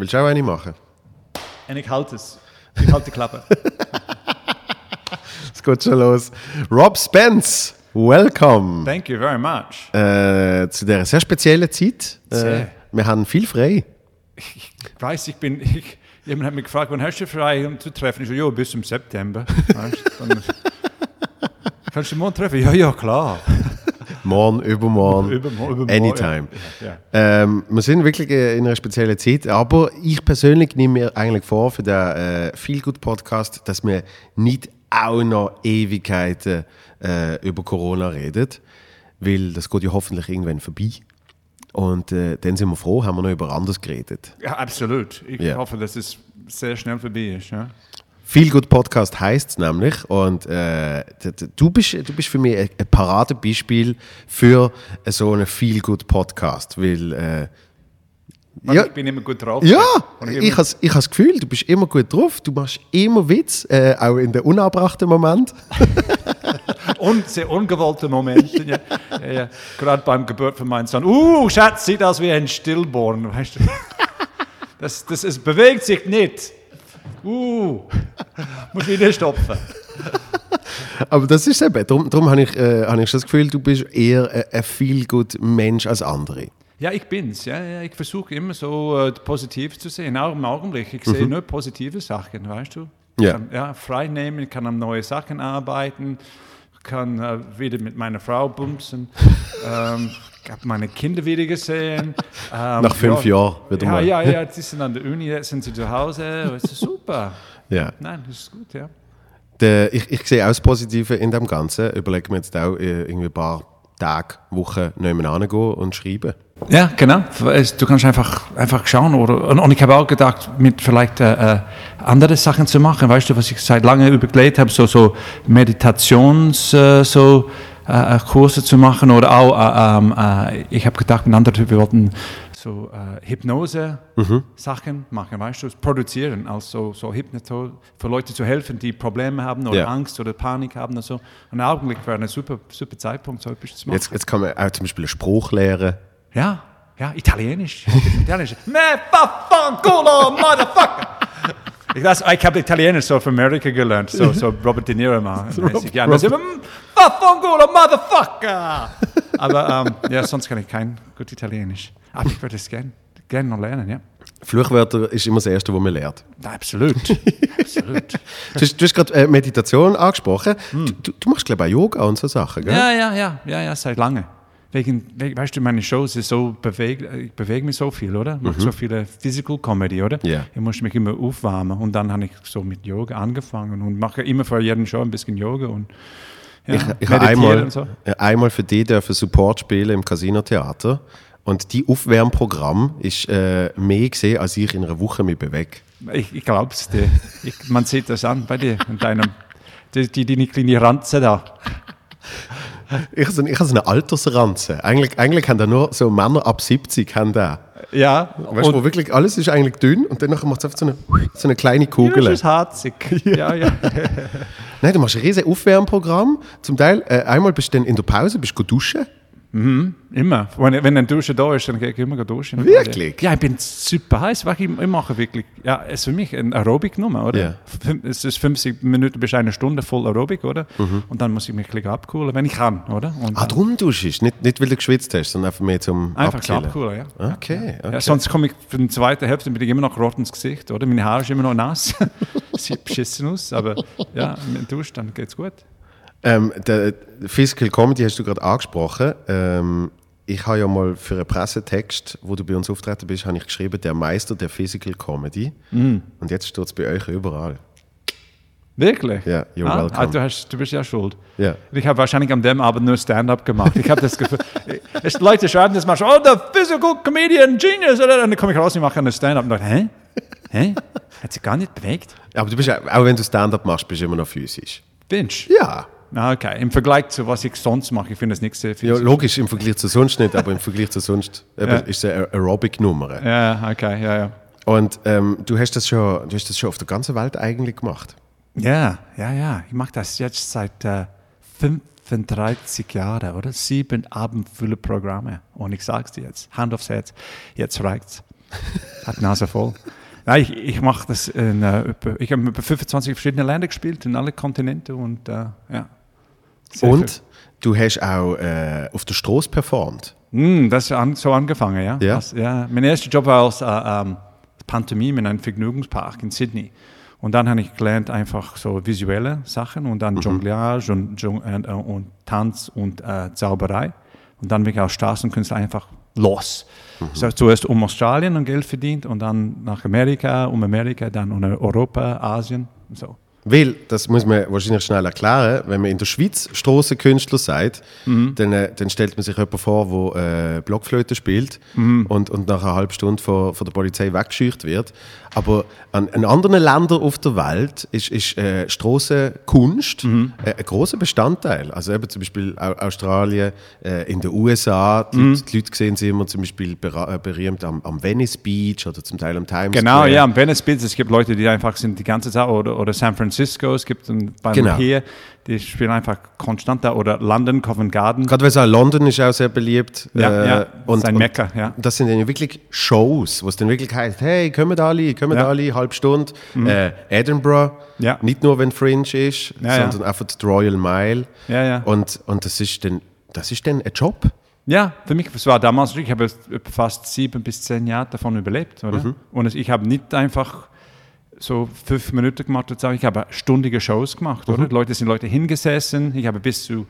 Willst du auch eine machen? Und ich halte es. Ich halte die Klappe. Es geht schon los. Rob Spence, welcome Thank you very much. äh, zu dieser sehr speziellen Zeit. Äh, Sehr. wir haben viel frei. Ich weiß, ich bin. Ich, jemand hat mich gefragt, wann hast du frei, um zu treffen? Ich so, ja, bis im September. Weißt, dann, kannst du morgen treffen? Ja, ja, klar. Morgen, übermorgen, Übermorgen, übermorgen, anytime. Ja, ja. Ähm, wir sind wirklich äh, in einer speziellen Zeit, aber ich persönlich nehme mir eigentlich vor für den äh, Feel Good Podcast, dass wir nicht auch noch Ewigkeiten äh, über Corona reden, weil das geht ja hoffentlich irgendwann vorbei. Und äh, dann sind wir froh, haben wir noch über anderes geredet. ja, absolut. Ich Ja. hoffe, dass es sehr schnell vorbei ist. Ja? Feel Good Podcast heißt es nämlich und äh, du, bist, du bist für mich ein, Paradebeispiel für so einen Feel Good Podcast, weil äh, ja, Ich bin immer gut drauf. ja, ich habe ich das Gefühl, du bist immer gut drauf, du machst immer Witz, äh, auch in den unerbrachten Moment. Und sehr ungewollte Momente. ja. Ja, ja. Gerade beim Geburt von meinem Sohn. Uh, Schatz, sieht aus wie ein Stillborn. Weißt du? Das, das, es bewegt sich nicht. Uh, muss wieder stopfen. Aber das ist eben, darum, darum habe ich, äh, hab ich das Gefühl, du bist eher ein, ein Feel Good Mensch als andere. Ja, ich bin's. Ja, ja. Ich versuche immer so äh, positiv zu sehen, auch im Augenblick. Ich sehe nur positive Sachen, weißt du? Ich Ja. Kann, ja, frei nehmen, ich kann an neue Sachen arbeiten, kann äh, wieder mit meiner Frau bumsen. ähm, ich habe meine Kinder wieder gesehen. Ähm, Nach fünf Jahren wieder ja, mal. Ja, ja, die sind an der Uni, jetzt sind sie zu Hause. Das ist super. Ja. Nein, das ist gut, ja. Der, ich, ich sehe auch das Positive in dem Ganzen. Überlegen wir jetzt auch äh, irgendwie ein paar Tage, Wochen nebeneinander gehen und schreiben. Ja, genau. Es- Du kannst einfach, einfach schauen. Oder, und, und ich habe auch gedacht, mit vielleicht äh, äh, andere Sachen zu machen. Weißt du, was ich seit langem überlegt habe, so, so Meditations, äh, so, äh, äh, Kurse zu machen. Oder auch, äh, ähm, äh, ich habe gedacht, mit anderen, wir wollten so äh, Hypnose-Sachen machen, weißt du, produzieren, also so Hypnoto für Leute zu helfen, die Probleme haben oder Ja. Angst oder Panik haben und so. Und im Augenblick wäre ein super, super Zeitpunkt, so etwas zu machen. Jetzt, jetzt kann man auch zum Beispiel Spruch lernen. Ja, ja, Italienisch. Italienisch. Me vaffanculo, motherfucker! Ich, das, ich habe Italienisch so für Amerika gelernt, so, so Robert De Niro mal. mäßig. Ja, ist immer, "Mm, motherfucker! Aber ähm, ja, sonst kann ich kein gut Italienisch. Aber ich würde es gerne gern noch lernen, ja. Fluchwörter ist immer das Erste, was man lernt. Absolut. Absolut. Du hast, hast gerade äh, Meditation angesprochen. Du, du, du machst, glaube ich, auch Yoga und so Sachen, gell? Ja, ja, ja, ja, ja, seit lange. Wegen, we- weißt du, meine Shows ist so bewegt, ich bewege mich so viel, oder? Ich mache so viele Physical Comedy, oder? Ja. Ich muss mich immer aufwärmen und dann habe ich so mit Yoga angefangen und mache immer vor jedem Show ein bisschen Yoga und ja, Ich, ich habe einmal, so. äh, einmal für die dürfen Support spielen im Casino Theater. Und die Aufwärmprogramm ist äh, mehr gesehen, als ich in einer Woche mich bewege. Ich, ich glaube es dir. Ich, man sieht das an bei dir und deinem, die, die, die kleine Ranze da. Ich habe so, ich habe so eine Altersranze. Eigentlich, eigentlich haben da nur so Männer ab 70 haben da. Ja, Weißt du, wo wirklich alles ist eigentlich dünn und dann macht es einfach so eine, so eine kleine Kugel. das ist harzig. Ja, ja. Nein, du machst ein riesiges Aufwärmprogramm. Zum Teil, äh, einmal bist du dann in der Pause, bist du duschen. Immer. Wenn, wenn ein Dusche da ist, dann gehe ich immer duschen. Wirklich? Ja, ich bin super heiß. Ich, ich mache wirklich, ja, es ist für mich ein Aerobic-Nummer, oder? Fün- Es ist 50 Minuten bis eine Stunde voll Aerobic, oder? Und dann muss ich mich ein bisschen abkühlen, wenn ich kann, oder? Und Mhm. Ah, darum duschst du. Nicht, nicht, weil du geschwitzt hast, sondern einfach mehr zum einfach Abkühlen. abkühlen, ja. Okay, okay. Ja, sonst komme ich für die zweite Hälfte bin ich immer noch rot ins Gesicht, oder? Meine Haare sind immer noch nass. Sieht beschissen aus, aber ja, mit dem Dusch, dann geht's gut. Ähm, der Physical Comedy hast du gerade angesprochen. Ähm, ich habe ja mal für einen Pressetext, wo du bei uns auftreten bist, habe ich geschrieben, der Meister der Physical Comedy. Mhm. Und jetzt steht es bei euch überall. Wirklich? Ja, you're ah, welcome. Ah, du, hast, du bist ja schuld. Ja. Ich habe wahrscheinlich an dem Abend nur Stand-up gemacht. Ich habe das Gefühl, es, Leute schreiben das manchmal, oh, der Physical Comedian Genius? Und dann komme ich raus und mache eine Stand-up und dachte, hä? Hä? Hat sich gar nicht bewegt? Aber du bist, auch auch wenn du Stand-up machst, bist du immer noch physisch. Binge? Ja. Ah, okay. Im Vergleich zu was ich sonst mache, ich finde das nicht sehr viel. Ja, logisch, im Vergleich zu sonst nicht, aber im Vergleich zu sonst Ja. ist es eine Aerobic-Nummer. Ja, okay, ja, ja. Und ähm, du, hast das schon, du hast das schon auf der ganzen Welt eigentlich gemacht. Ja, ja, ja. Ich mache das jetzt seit äh, 35 Jahren, oder? Sieben abendfülle Programme. Und ich sag's dir jetzt, Hand aufs Herz, jetzt reicht's. hat Nase voll. Nein, ich, ich mache das in, äh, ich habe etwa 25 verschiedene Länder gespielt, in alle Kontinente und äh, ja. Sehr Und du hast auch äh, auf der Straße performt. Hm, das ist an, so angefangen, ja. Ja. Das, ja. Mein erster Job war als äh, ähm, Pantomime in einem Vergnügungspark in Sydney. Und dann habe ich gelernt einfach so visuelle Sachen und dann Jonglage und, Jong äh, äh, und Tanz und äh, Zauberei. Und dann bin ich als Straßenkünstler einfach los. Ich habe zuerst um Australien und Geld verdient und dann nach Amerika, um Amerika, dann um Europa, Asien und so. Weil, das muss man wahrscheinlich schnell erklären, wenn man in der Schweiz Strassenkünstler sagt, Mhm. dann, äh, dann stellt man sich jemanden vor, der äh, Blockflöte spielt Mhm. und, und nach einer halben Stunde von, von der Polizei weggescheucht wird. Aber an, in anderen Ländern auf der Welt ist, ist äh, Strassenkunst Mhm. äh, ein großer Bestandteil. Also eben zum Beispiel Au Australien, äh, in den USA, die, Mhm. Leute, die Leute sehen sie immer zum Beispiel äh, berühmt am, am Venice Beach oder zum Teil am Times Genau, Square. ja, am Venice Beach, es gibt Leute, die einfach sind die ganze Zeit, oder, oder San Francisco, es gibt ein, beim Genau. hier, die spielen einfach konstant da, oder London, Covent Garden. Gerade weil auch London ist auch sehr beliebt. Ja, äh, ja, und, sein Mekka, ja. Das sind dann wirklich Shows, wo es dann wirklich heißt, hey, kommen alle, kommen Ja. Mhm. alle, halbe Stunde. Äh, Edinburgh, Ja. nicht nur wenn Fringe ist, Ja, ja. sondern einfach die Royal Mile. Ja, ja. Und, und das, ist dann, das ist dann ein Job. Ja, für mich, es war damals, ich habe fast sieben bis zehn Jahre davon überlebt, oder? Mhm. Und ich habe nicht einfach so fünf Minuten gemacht, so, ich habe stundige Shows gemacht, oder? Mhm. Leute sind Leute hingesessen, ich habe bis zu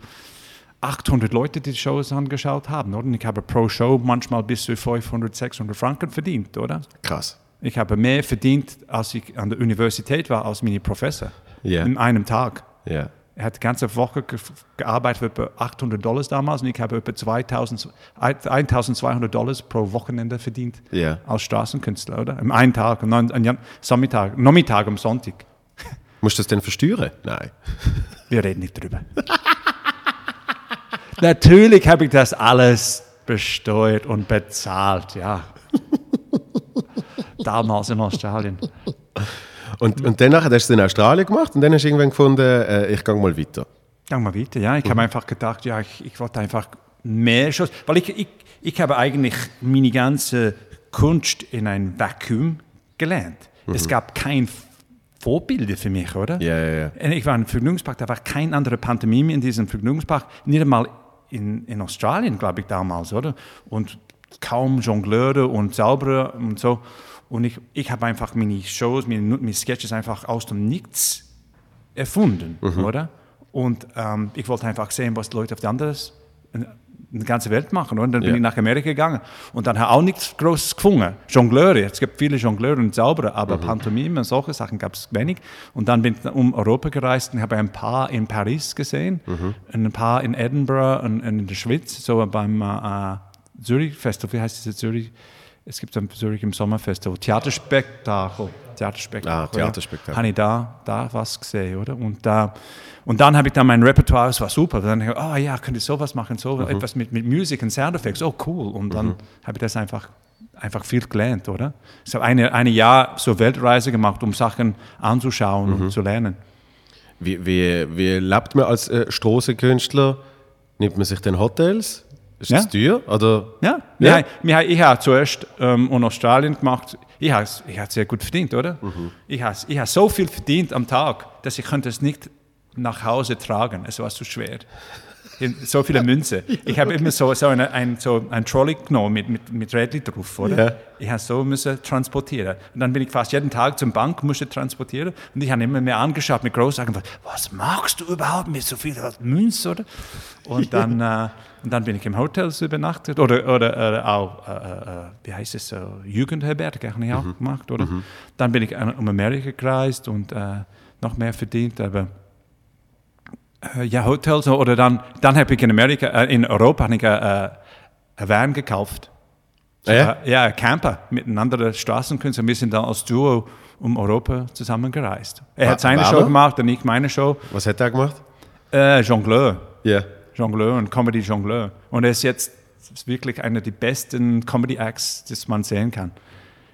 800 Leute die Shows angeschaut haben, oder? Und ich habe pro Show manchmal bis zu 500, 600 Franken verdient, oder? Krass. Ich habe mehr verdient, als ich an der Universität war, als meine Professor. Ja. In einem Tag. Ja. Er hat die ganze Woche ge gearbeitet für etwa 800 Dollars damals und ich habe etwa 2000, 1200 Dollars pro Wochenende verdient Ja. als Straßenkünstler, oder? Im einen Tag, an Samstag, Nachmittag am Sonntag. Musst du das denn versteuern? Nein. Wir reden nicht drüber. Natürlich habe ich das alles besteuert und bezahlt, ja. Damals in Australien. Und, und danach hast du es in Australien gemacht und dann hast du irgendwann gefunden, äh, ich gehe mal weiter. Gang mal weiter, ja. Ich habe einfach gedacht, ja, ich, ich wollte einfach mehr Shows, weil ich, ich, ich habe eigentlich meine ganze Kunst in ein Vakuum gelernt. Es gab kein Vorbilder für mich, oder? Ja, ja, ja. Und Ich war im Vergnügungspark, da war kein anderer Pantomime in diesem Vergnügungspark, nicht einmal in, in Australien, glaube ich, damals, oder? Und kaum Jongleure und Zauberer und so. Und ich, ich habe einfach meine Shows, meine, meine Sketches einfach aus dem Nichts erfunden, oder? Und ähm, ich wollte einfach sehen, was die Leute auf der anderen in der ganzen Welt machen. Und dann bin Ja. ich nach Amerika gegangen und dann habe auch nichts Großes gefunden. Jongleure, es gibt viele Jongleure und Zauberer, aber Pantomime und solche Sachen gab es wenig. Und dann bin ich um Europa gereist und habe ein paar in Paris gesehen, ein paar in Edinburgh und, und in der Schweiz, so beim äh, Zürich Festival, wie heißt diese Zürich? Es gibt ein Zürich im Sommerfestival, Theaterspektakel. Theaterspektakel. Ah, Theaterspektakel. Habe ich da, da was gesehen, oder? Und, da, und dann habe ich dann mein Repertoire, es war super. Dann habe ich oh ja, könnte ich sowas machen, so Mhm. etwas mit, mit Musik und Soundeffects, oh cool. Und dann habe ich das einfach, einfach viel gelernt, oder? Ich habe eine, eine Jahr so Weltreise gemacht, um Sachen anzuschauen Mhm. und zu lernen. Wie, wie, wie lebt man als äh, Strassenkünstler? Nimmt man sich denn Hotels? Ist Ja. das teuer? Oder? Ja, Ja. ja. Wir, ich habe zuerst ähm, in Australien gemacht, ich habe ich sehr gut verdient, oder? Ich habe ich hab so viel verdient am Tag, dass ich könnte es nicht nach Hause tragen. Es war zu schwer. So viele Münze. Ich habe immer so, so, eine, ein, so ein Trolley genommen mit, mit, mit Rädchen drauf, oder? Ja. Ich habe so müssen transportieren. Und dann bin ich fast jeden Tag zum Bank, musste transportieren. Und ich habe immer mehr angeschaut mit großen Augen, was machst du überhaupt mit so viel Münze, oder? Und dann, äh, und dann bin ich im Hotel übernachtet oder, oder, oder auch, äh, äh, wie heißt es, äh, Jugendherberge habe ich auch gemacht, oder? Dann bin ich äh, um Amerika gereist und äh, noch mehr verdient, aber äh, ja, Hotels oder dann, dann habe ich in Amerika, äh, in Europa habe ich äh, äh, einen Van gekauft. Ah, ja? Ja, Camper mit einem anderen Straßenkünstler. Wir sind dann als Duo um Europa zusammengereist. Er Wa- hat seine Show gemacht und ich meine Show. Was hat er gemacht? Äh, Jongleur. Ja. Jongleur und Comedy Jongleur. Und er ist jetzt ist wirklich einer der besten Comedy Acts, das man sehen kann.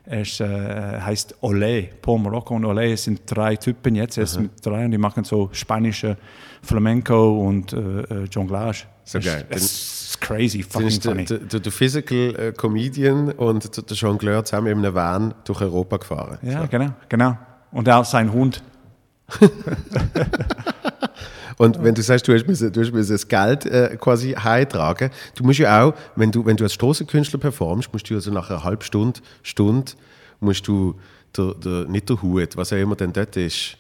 Er ist, äh, heißt Olé, Paul Morocco und Olé. Es sind drei Typen jetzt, er ist mit drei und die machen so spanische Flamenco und äh, äh, Jonglage. So es, geil. Es ist ist crazy, fucking funny. der, der, der Physical äh, Comedian und der, Jongleur zusammen in einem Van durch Europa gefahren. Ja, genau, genau. Und auch sein Hund. Und wenn du sagst, du hast, müssen, du hast müssen das Geld äh, quasi heimtragen, du musst ja auch, wenn du, wenn du als Strassenkünstler performst, musst du ja so nach einer halben Stunde, Stunde, musst du, der, der, nicht der Hut, was auch immer denn dort ist,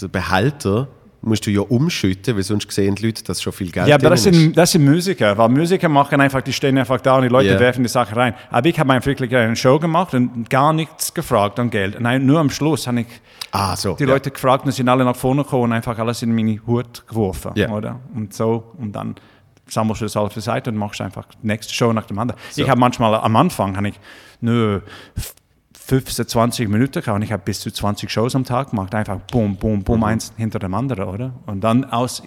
der Behälter, musst du ja umschütten, weil sonst sehen die Leute, dass schon viel Geld Ja, aber das ist. sind, das sind Musiker, weil Musiker machen einfach, die stehen einfach da und die Leute Ja. werfen die Sachen rein. Aber ich habe einfach wirklich eine Show gemacht und gar nichts gefragt an Geld. Nein, nur am Schluss habe ich Ah, so. die ja. Leute gefragt und sind alle nach vorne gekommen und einfach alles in meine Hut geworfen, Ja. oder? Und so, und dann sammelst du das alles zur Seite und machst einfach die nächste Show nach dem anderen. Ich habe manchmal am Anfang habe ich nur f- 15, 20 Minuten gehabt und ich habe bis zu 20 Shows am Tag gemacht. Einfach boom, boom, boom, eins hinter dem anderen, oder? Und dann aus,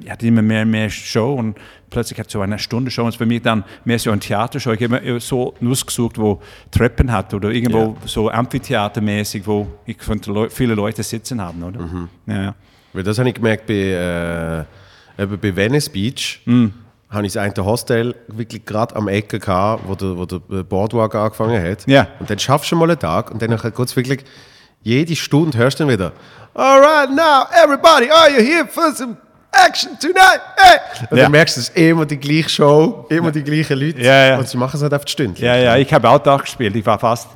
ich hatte immer mehr und mehr Show und plötzlich hatte ich so eine Stunde Show und für mich dann mehr so ein Theatershow. Ich habe immer so ausgesucht, wo Treppen hat oder irgendwo so Amphitheatermäßig, wo ich könnte viele Leute sitzen haben, oder? Ja, ja. Weil das habe ich gemerkt bei, äh, bei Venice Beach. Mm. Habe ich das eine Hostel wirklich gerade am Ecke gehabt, wo der, wo der Boardwalk angefangen hat. Ja. Und dann schaffst du mal einen Tag und dann geht es wirklich, jede Stunde hörst du dann wieder, Alright, now everybody, are you here for some action tonight? Hey! Und Ja. dann merkst du, es ist immer die gleiche Show, immer die gleichen Leute. Ja, ja. Und sie machen es halt auf die Stunde. Ja, ja, ich habe auch da gespielt. Ich war fast,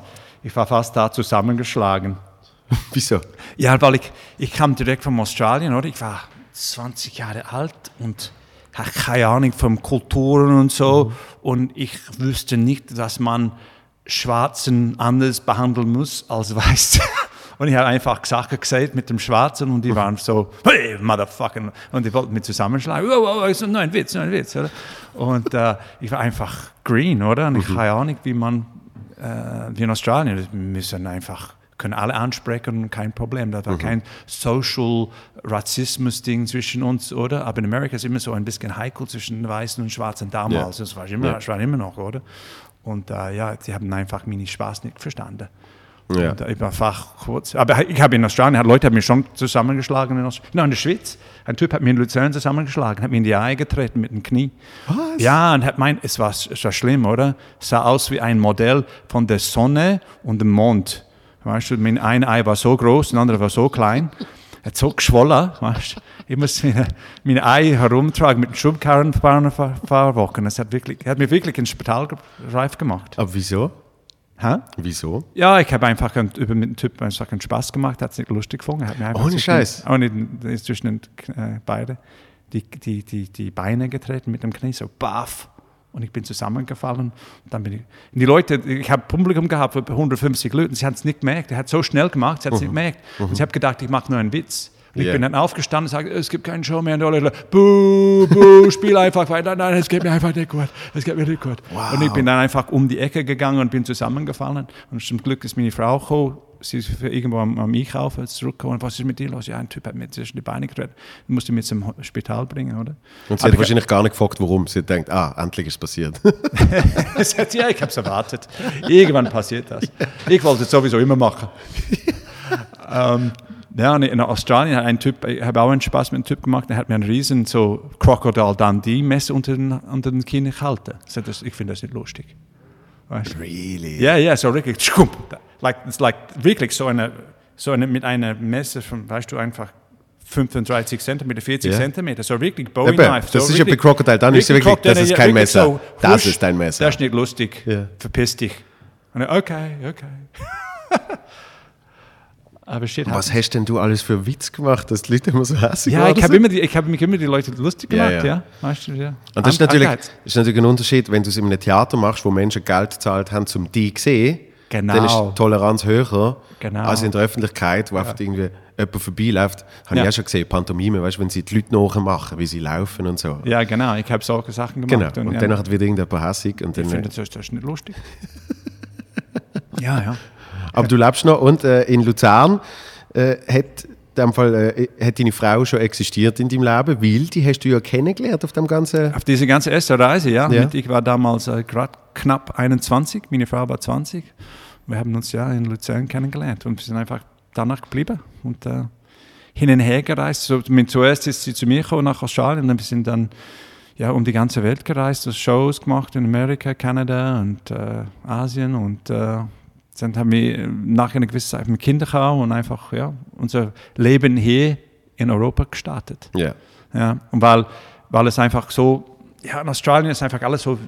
ich war fast da zusammengeschlagen. Wieso? Ja, weil ich, ich kam direkt von Australien, oder? Ich war 20 Jahre alt und hatte keine Ahnung von Kulturen und so. Und ich wüsste nicht, dass man Schwarzen anders behandeln muss als Weiße. Und ich habe einfach Sachen gesagt mit dem Schwarzen und die waren so, hey, Motherfucker. Und die wollten mich zusammenschlagen. Oh, so, nur ein Witz, nur ein Witz. Oder? Und äh, ich war einfach green, oder? Und ich habe keine Ahnung, wie man äh, wie in Australien. Wir müssen einfach, können alle ansprechen, kein Problem. Da war kein Social Rassismus-Ding zwischen uns, oder? Aber in Amerika ist immer so ein bisschen heikel zwischen den Weißen und Schwarzen damals. Ja. Das war immer, das war immer noch, oder? Und äh, ja, sie haben einfach meine Spaß nicht verstanden. Ja. Und, äh, ich war einfach kurz. Aber ich habe in Australien, Leute haben mich schon zusammengeschlagen. In, Aust- Nein, in der Schweiz. Ein Typ hat mich in Luzern zusammengeschlagen, hat mir in die Eier getreten mit dem Knie. Was? Ja, und hat mein, es war, es war schlimm, oder? Es sah aus wie ein Modell von der Sonne und dem Mond. Weißt du, mein ein Ei war so groß, das andere war so klein. Hat so geschwollen, weißt du. Ich muss meine, mein Ei herumtragen mit dem Schubkarren ein paar, paar Wochen. Es hat, wirklich, er hat mich wirklich ins Spital reif gemacht. Aber wieso? Hä? Wieso? Ja, ich habe einfach ein, über mit dem Typ einfach einen Spaß gemacht, hat es nicht lustig gefunden. Hat mir einfach Ohne Scheiß? Ohne, ist zwischen den äh, beide die, die, die, die Beine getreten mit dem Knie, so baff. Und ich bin zusammengefallen. Und dann bin ich. Und die Leute, ich habe Publikum gehabt für 150 Leute, sie haben es nicht gemerkt. Er hat so schnell gemacht, sie haben es nicht gemerkt. Und ich habe gedacht, ich mache nur einen Witz. Und ich Ja. bin dann aufgestanden und sage, es gibt keine Show mehr. Und alle Leute, buh, buh, spiel einfach weiter. Nein, es geht mir einfach nicht gut. Es geht mir nicht gut. Und ich bin dann einfach um die Ecke gegangen und bin zusammengefallen. Und zum Glück ist meine Frau gekommen. Sie ist irgendwo am, am Einkaufen jetzt zurückgekommen. Was ist mit dir los? Ja, ein Typ hat mir zwischen die Beine getreten. Ich musste mich zum Spital bringen, oder? Und sie Aber hat ich- wahrscheinlich gar nicht gefragt, warum. Sie denkt, ah, endlich ist es passiert. Er sagt, ja, ich habe es erwartet. Irgendwann passiert das. Ich wollte es sowieso immer machen. ähm, ja, in Australien hat ein Typ, ich habe auch einen Spaß mit einem Typ gemacht, der hat mir einen riesen so Crocodile Dundee Messer unter den, unter den Kinn gehalten. Ich finde das nicht lustig. Weißt really? Ja, ja, so wirklich, like, it's like wirklich so eine, so eine mit einer Messer von, weißt du, einfach 35 Zentimeter, 40 Ja. Zentimeter, so wirklich Bowie Eben, Knife. das so ist ja bei Crocodile, dann ist es wirklich- das ist kein Messer. Das husch, ist dein Messer. Das ist nicht lustig, Ja. verpiss dich. Und okay, okay. Aber shit, Was hast denn du alles für Witz gemacht, dass die Leute immer so hässlich ja, ich habe die, ich habe mich immer die Leute lustig Ja, gemacht, ja. ja. Weißt du, ja. Und das ist, natürlich, das ist natürlich ein Unterschied, wenn du es in einem Theater machst, wo Menschen Geld gezahlt haben, um dich zu sehen. Genau. Dann ist die Toleranz höher Genau. als in der Öffentlichkeit, wo einfach irgendwie jemand vorbeiläuft. Habe Ja. ich auch schon gesehen, Pantomime, weißt du, wenn sie die Leute nachmachen, wie sie laufen und so. Ja, genau, ich habe solche Sachen Genau. gemacht. Und, ja. dann hat wieder irgendjemand hässig. Und ich dann, finde, das, das ist nicht lustig. ja, ja. Aber du lebst noch und äh, in Luzern äh, hat, in dem Fall, äh, hat deine Frau schon existiert in deinem Leben, weil die hast du ja kennengelernt auf dem ganzen... Auf diese ganze erste Reise, ja. Ja. Ich war damals äh, gerade knapp 21, meine Frau war 20. Wir haben uns ja in Luzern kennengelernt und wir sind einfach danach geblieben und äh, hin und her gereist. So, zuerst ist sie zu mir gekommen nach Australien und wir sind dann ja, um die ganze Welt gereist, Shows gemacht in Amerika, Kanada und äh, Asien und äh, dann haben wir nach einer gewissen Zeit mit Kinder gehabt und einfach ja, unser Leben hier in Europa gestartet. Ja. Ja, und weil, weil es einfach so, ja, in Australien ist einfach alles so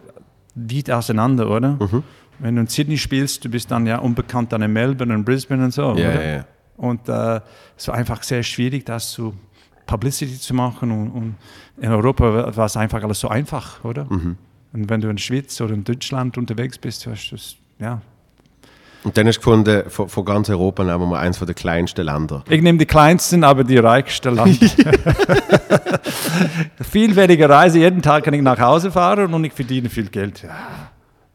weit auseinander, oder? Mhm. Wenn du in Sydney spielst, du bist dann ja unbekannt dann in Melbourne und Brisbane und so, ja, ja. Und äh, es war einfach sehr schwierig, das zu Publicity zu machen. Und, und in Europa war es einfach alles so einfach, oder? Mhm. Und wenn du in der Schweiz oder in Deutschland unterwegs bist, hast du das, ja. Und dann hast du gefunden, von, von ganz Europa nehmen wir mal eins von den kleinsten Ländern. Ich nehme die kleinsten, aber die reichsten Land. viel weniger Reise, jeden Tag kann ich nach Hause fahren und ich verdiene viel Geld. Ja,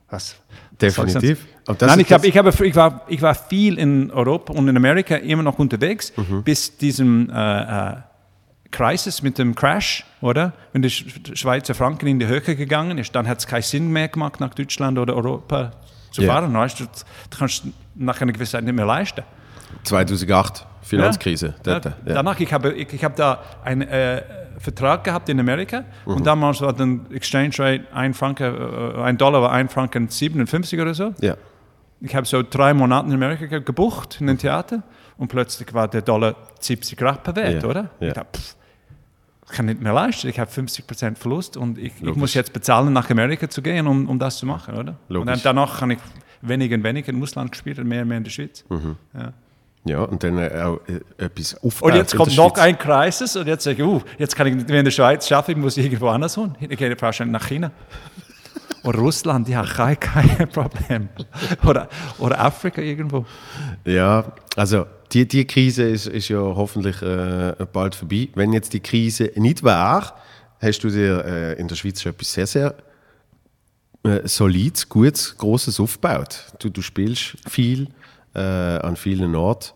was? Definitiv. Nein, ich, hab, ich, habe, ich, war, ich war viel in Europa und in Amerika immer noch unterwegs, Mhm. bis diesem äh, äh, Crisis mit dem Crash, oder? Wenn Sch- Schweizer Franken in die Höhe gegangen ist, dann hat es keinen Sinn mehr gemacht, nach Deutschland oder Europa zu Ja. fahren. Weißt du, du kannst nach einer gewissen Zeit nicht mehr leisten. 2008, Finanzkrise. Ja. Dort, Ja. Danach, ich habe, ich, ich habe da einen äh, Vertrag gehabt in Amerika Mhm. und damals war der Exchange Rate ein, Franken, äh, ein Dollar war ein Franken 57 oder so. ja. Ich habe so drei Monate in Amerika ge- gebucht in ein Theater und plötzlich war der Dollar 70 Rappen wert, oder? ja. Ich dachte, pff, ich kann nicht mehr leisten, ich habe 50% Verlust und ich, ich Logisch. muss jetzt bezahlen, nach Amerika zu gehen, um, um das zu machen, oder? Und dann, Logisch. danach kann ich weniger und weniger im Ausland gespielt und mehr und mehr in der Schweiz. Mhm. Ja. ja, und dann äh, auch äh, etwas aufgebaut Und jetzt in kommt noch ein Crisis und jetzt sage ich, uh, jetzt kann ich nicht mehr in der Schweiz schaffen, ich muss irgendwo anders hin. Ich gehe wahrscheinlich nach China. Oder Russland, ja, kein, kein Problem. Oder, oder Afrika irgendwo. Ja, also die, die Krise ist, ist ja hoffentlich äh, bald vorbei. Wenn jetzt die Krise nicht wäre, hast du dir äh, in der Schweiz schon etwas sehr, sehr äh, solides, gutes, grosses aufgebaut. Du, du spielst viel äh, an vielen Orten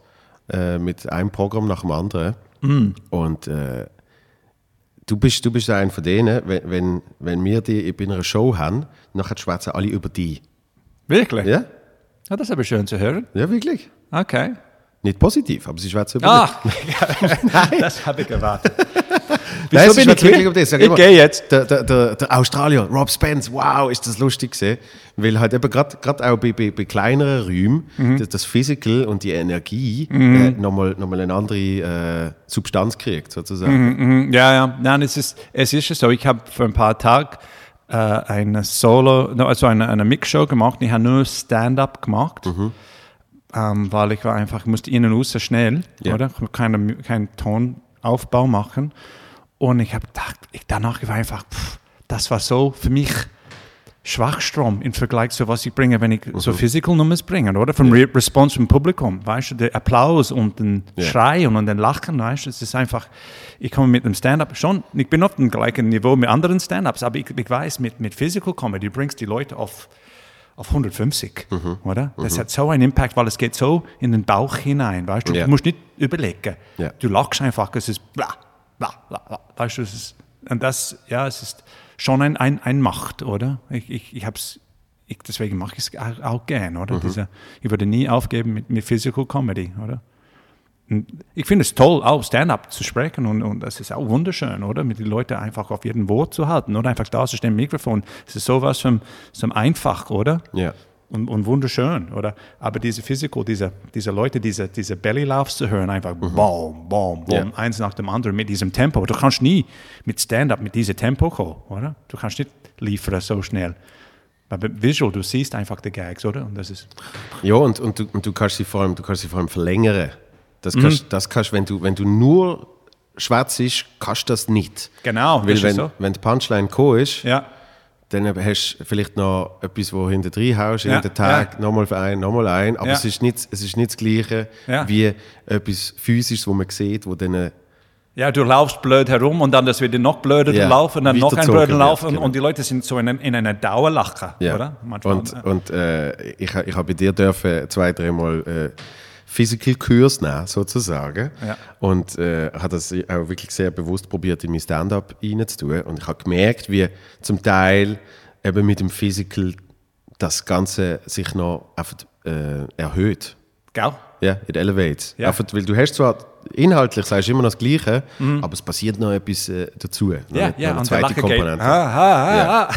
äh, mit einem Programm nach dem anderen. Und äh, du bist, du bist einer von denen, wenn, wenn, wenn wir die bei einer Show haben, dann schwätzen alle über die. Wirklich? Ja? Ja, das ist aber schön zu hören. Ja, wirklich. Okay. Nicht positiv, aber sie schwätzen über Ah, das habe ich erwartet. Nein, bin ich wirklich hier? um das. Sag Ich immer, gehe jetzt. Der, der, der, der Australier, Rob Spence, wow, ist das lustig gesehen. Weil halt eben gerade auch bei, bei, bei kleineren Räumen Mhm. das, das Physical und die Energie äh, nochmal noch mal eine andere äh, Substanz kriegt, sozusagen. Mhm, Ja, ja. Nein, es ist, es ist ja so. Ich habe vor ein paar Tagen äh, eine Solo, also eine, eine Mixshow gemacht. Ich habe nur Stand-up gemacht, ähm, weil ich war einfach, ich musste innen raus schnell, Ja. oder? Ich konnte keinen keinen Tonaufbau machen. Und ich habe gedacht, ich, danach war einfach, pff, das war so für mich Schwachstrom im Vergleich zu was ich bringe, wenn ich so Physical Numbers bringe, oder? Vom Re Response vom Publikum, weißt du, der Applaus und den Ja. Schrei und den Lachen, weißt du, es ist einfach, ich komme mit dem Stand-up schon, ich bin auf dem gleichen Niveau mit anderen Stand-ups, aber ich, ich weiß, mit, mit Physical Comedy bringst die Leute auf, auf 150, Mhm. oder? Das hat so einen Impact, weil es geht so in den Bauch hinein, weißt du, Ja. du musst nicht überlegen, Ja. du lachst einfach, es ist bla, bla, bla, bla, weißt du, es ist, und das, ja, es ist schon ein, ein, ein Macht, oder? Ich, ich, ich hab's, ich, deswegen mache ich es auch, auch gern, Mhm. oder? Diese, ich würde nie aufgeben mit, mit Physical Comedy, oder? Ich finde es toll, auch Stand-up zu sprechen und, und das ist auch wunderschön, oder? Mit den Leuten einfach auf jeden Wort zu halten oder einfach da zu stehen, Mikrofon. Es ist sowas von, so einfach, oder? Ja. Und, und wunderschön, oder? Aber diese Physical, diese, diese Leute, diese, diese Belly-Laughs zu hören, einfach boom, boom, boom, Mhm. Ja. eins nach dem anderen mit diesem Tempo. Du kannst nie mit Stand-up mit diesem Tempo kommen, oder? Du kannst nicht liefern so schnell. Aber visual, du siehst einfach die Gags, oder? Und das ist, Ja, und, und, du, und du kannst sie vor allem, du kannst sie vor allem verlängern. Das Mhm. kannst, das kannst wenn du, wenn du nur schwarz ist, kannst du das nicht. Genau, Weil wenn, so. wenn die Punchline gekommen ist, ja. dann hast du vielleicht noch etwas, wo hinter drin haust, Ja, in den Tag, ja. nochmal für einen, nochmal ein. Aber Ja. es, ist nicht, es ist nicht das Gleiche wie etwas Physisches, wo man sieht, wo dann äh, Ja, du laufst blöd herum und dann das wird noch blöder Ja, laufen, dann noch ein blöder laufen genau. und die Leute sind so in, in einer Dauerlache, Ja. oder? Manchmal, Und, und äh, ich, ich habe bei dir dürfen zwei, dreimal äh, Physical Kurs nehmen, sozusagen. Ja. Und äh, habe das auch wirklich sehr bewusst probiert, in mein Stand-up reinzutun. Und ich habe gemerkt, wie zum Teil eben mit dem Physical das Ganze sich noch einfach äh, erhöht. Gell? Ja, it elevates. Ja. Einfach, weil du hast zwar inhaltlich sagst du immer noch das Gleiche, aber es passiert noch etwas äh, dazu. Mhm. Ja, ja, eine zweite. Komponente. Ah, ah, ah, Ja.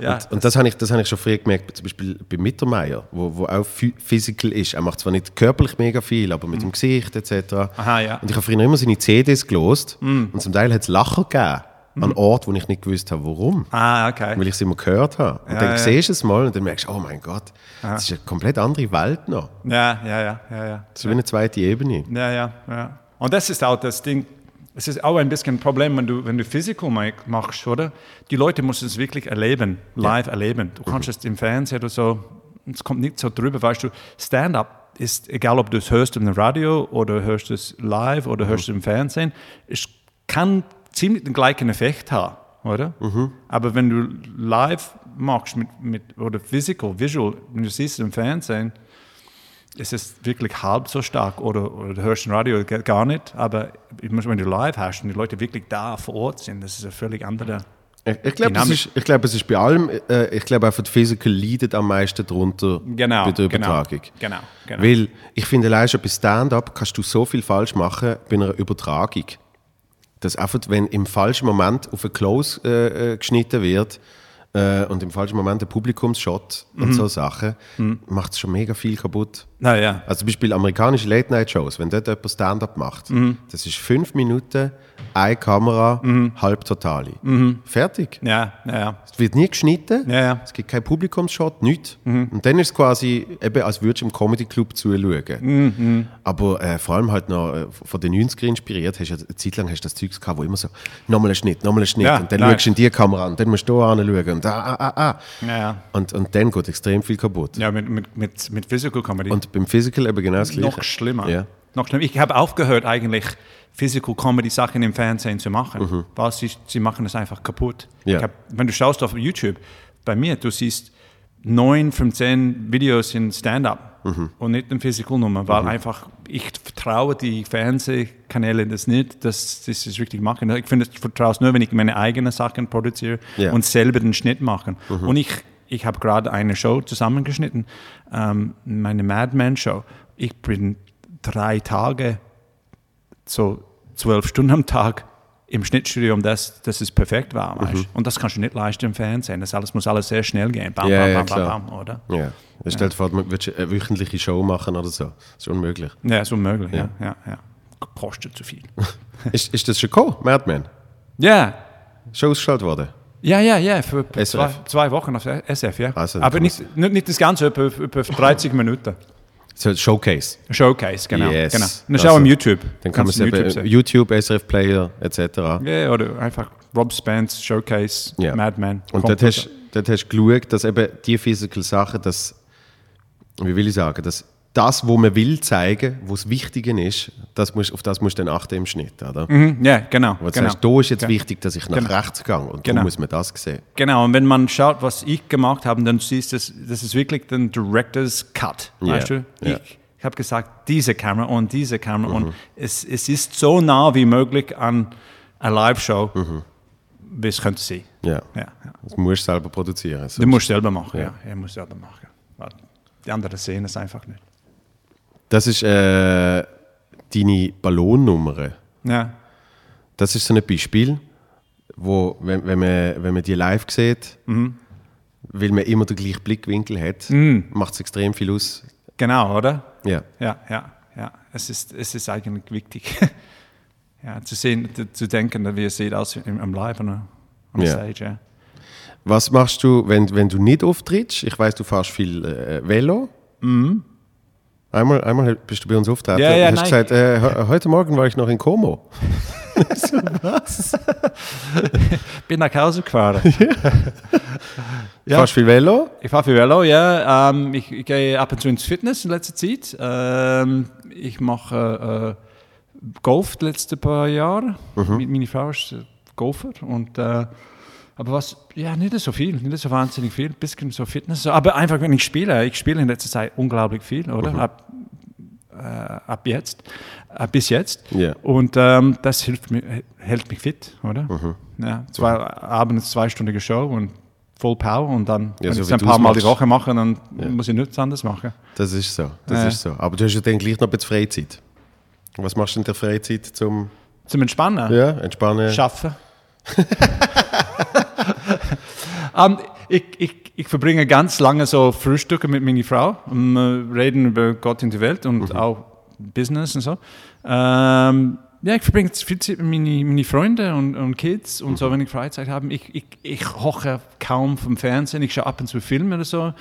Ja, Und, und das habe ich, das habe ich schon früher gemerkt, zum Beispiel bei Mittermeier, wo, wo auch phy- physical ist. Er macht zwar nicht körperlich mega viel, aber mit dem Gesicht etc. Mhm. Aha, ja. Mhm. Und ich habe früher immer seine CDs gelost und zum Teil hat es Lacher gegeben an Orten, wo ich nicht gewusst habe, warum. ah, okay. Weil ich es immer gehört habe. Und Ja, dann ja. siehst du es mal und dann merkst du, oh mein Gott, das ist eine komplett andere Welt noch. Ja, ja, ja, ja, ja. Das ist wie eine zweite Ebene. Ja, ja, ja. Und das ist auch das Ding. Es ist auch ein bisschen ein Problem, wenn du, wenn du Physical ma- machst, oder? Die Leute müssen es wirklich erleben, live erleben. Du kannst es im Fernsehen oder so, es kommt nicht so drüber, weißt du. Stand-up ist, egal ob du es hörst im Radio oder hörst es live oder hörst es im Fernsehen, es kann ziemlich den gleichen Effekt haben, oder? Aber wenn du live machst mit, mit, oder physical, visual, wenn du siehst es im Fernsehen, es ist wirklich halb so stark oder, oder du hörst ein Radio gar nicht, aber wenn du live hast und die Leute wirklich da vor Ort sind, das ist ein völlig anderer. Ich, ich glaube, es, glaube, es ist bei allem, äh, ich glaube einfach, die Physical leidet am meisten darunter Genau, bei der genau, Übertragung. genau, genau. Weil ich finde, allein schon bei Stand-up kannst du so viel falsch machen bei einer Übertragung. Dass einfach, wenn im falschen Moment auf ein Close äh, äh, geschnitten wird äh, und im falschen Moment ein Publikumsshot Mhm. und so Sachen, macht es schon mega viel kaputt. Naja, Also zum Beispiel amerikanische Late-Night-Shows, wenn dort jemand Stand-up macht, Mhm. das ist fünf Minuten, eine Kamera, Halbtotale. Fertig. ja, ja, ja. Es wird nie geschnitten, Ja, ja. es gibt keinen Publikumsshot, nichts. Und dann ist es quasi, eben, als würdest du im Comedy-Club zuschauen. Aber äh, vor allem halt noch äh, von den 90ern inspiriert, hast du ja eine Zeit lang hast du das Zeugs gehabt, wo immer so, nochmal ein Schnitt, nochmal ein Schnitt, Ja, und dann nein. schaust du in die Kamera an, dann musst du da anschauen und ah, ah, ah, ah. Ja, ja. Und, und dann geht extrem viel kaputt. ja mit, mit, mit, mit Physical Comedy. Und beim Physical eben genau das Gleiche. noch schlimmer. Ja. Noch schlimmer. Ich habe aufgehört, eigentlich Physical Comedy Sachen im Fernsehen zu machen. Weil sie, sie machen es einfach kaputt. Mhm. Ja. Hab, wenn du schaust auf YouTube, bei mir, du siehst neun von zehn Videos in Stand-up Mhm. und nicht in Physical Nummer, weil einfach ich vertraue die Fernsehkanäle das nicht, dass sie es richtig machen. Ich finde, ich vertraue es nur, wenn ich meine eigenen Sachen produziere Ja. und selber den Schnitt machen. Und ich, ich habe gerade eine Show zusammengeschnitten, ähm, meine Madman Show. Ich bin Tage, so zwölf Stunden am Tag im Schnittstudio, um das, dass es perfekt war. Weißt? Und das kannst du nicht leisten im Fernsehen. Das alles muss alles sehr schnell gehen. Bam, Ja, bam, ja, bam, klar. bam, bam, oder? Ja. Stell dir vor, du würdest eine wöchentliche Show machen oder so. Das ist unmöglich. Ja, ist unmöglich. Ja. Ja, ja, Kostet zu viel. ist, ist das schon gekommen, Madman? Ja, Schon ausgeschaltet worden? Ja, ja, ja, für zwei, zwei Wochen auf SF, ja. Also, Aber nicht, nicht, nicht das Ganze, etwa 30 Minuten. So Showcase. Showcase, genau. Yes. genau. Und das ist Also, auch am YouTube. Dann kann man es du eben sehen. YouTube, SRF Player etc. Ja, oder einfach Rob Spence, Showcase, Ja. Madman. Und dort hast, dort hast du geschaut, dass eben die Physical Sachen, dass, wie will ich sagen, dass das, wo man will zeigen, wo es Wichtige ist, das muss, auf das musst du dann achten im Schnitt, oder? Mhm, ja, genau. Wo du genau. sagst, da ist jetzt Ja. wichtig, dass ich nach Genau. rechts gehe und Genau. da muss man das sehen. Genau, und wenn man schaut, was ich gemacht habe, dann siehst du, das, das ist wirklich ein Director's Cut. Ja, Weißt du? Ich, ja. ich habe gesagt, diese Kamera und diese Kamera. Mhm. Und es, es ist so nah wie möglich an einer Live-Show, Mhm. wie es könnte sein. Ja. Ja, ja. Das musst du selber produzieren. Du musst selber machen, Ja. ja. ja. musst selber machen. Die anderen sehen es einfach nicht. Das ist äh, deine Ballonnummer. Ja, Das ist so ein Beispiel, wo, wenn, wenn, man, wenn man die live sieht, Mhm. weil man immer den gleichen Blickwinkel hat, macht es extrem viel aus. genau, oder? Ja. Ja, ja, ja. Es ist, es ist eigentlich wichtig, ja, zu sehen, zu, denken, wie es sieht aus im, am Live und am Ja. Stage. Ja. Was machst du, wenn, wenn du nicht auftrittst? Ich weiß, du fährst viel äh, Velo. Einmal, einmal bist du bei uns auftreten Ja, ja, und hast nein. gesagt, äh, he- heute Morgen war ich noch in Como. Bin nach Hause gefahren. Du fährst viel Velo? Ich fahre für Velo, ja. Ähm, ich, ich gehe ab und zu ins Fitness in letzter Zeit. Ähm, ich mache äh, Golf die letzten paar Jahre. Mit meiner Frau ist äh, Golfer. Und, äh, aber was, ja, nicht so viel, nicht so wahnsinnig viel. Ein bisschen so Fitness. Aber einfach, wenn ich spiele, ich spiele in letzter Zeit unglaublich viel, oder? Ab, äh, ab jetzt, äh, bis jetzt. Ja. Und ähm, das hilft mir, hält mich fit, oder? Ja, zwei, abends zweistündige Show und Full Power und dann, Ja, wenn so ich es ein paar Mal die. Woche mache, dann muss ich nichts anderes machen. Das ist so. Das Ja. ist so. Aber du hast ja dann gleich noch ein bisschen Freizeit. Was machst du in der Freizeit zum Zum Entspannen? ja, Entspannen? Schaffen. Ähm, ich, ich, ich verbringe ganz lange so Frühstücke mit meiner Frau und äh, reden über Gott in die Welt und auch Business und so. Ähm, ja, ich verbringe viel Zeit mit meinen meine Freunden und, und Kids und so, wenn ich Freizeit habe. Ich, ich, ich hoche kaum vom Fernsehen, ich schaue ab und zu Filme oder so,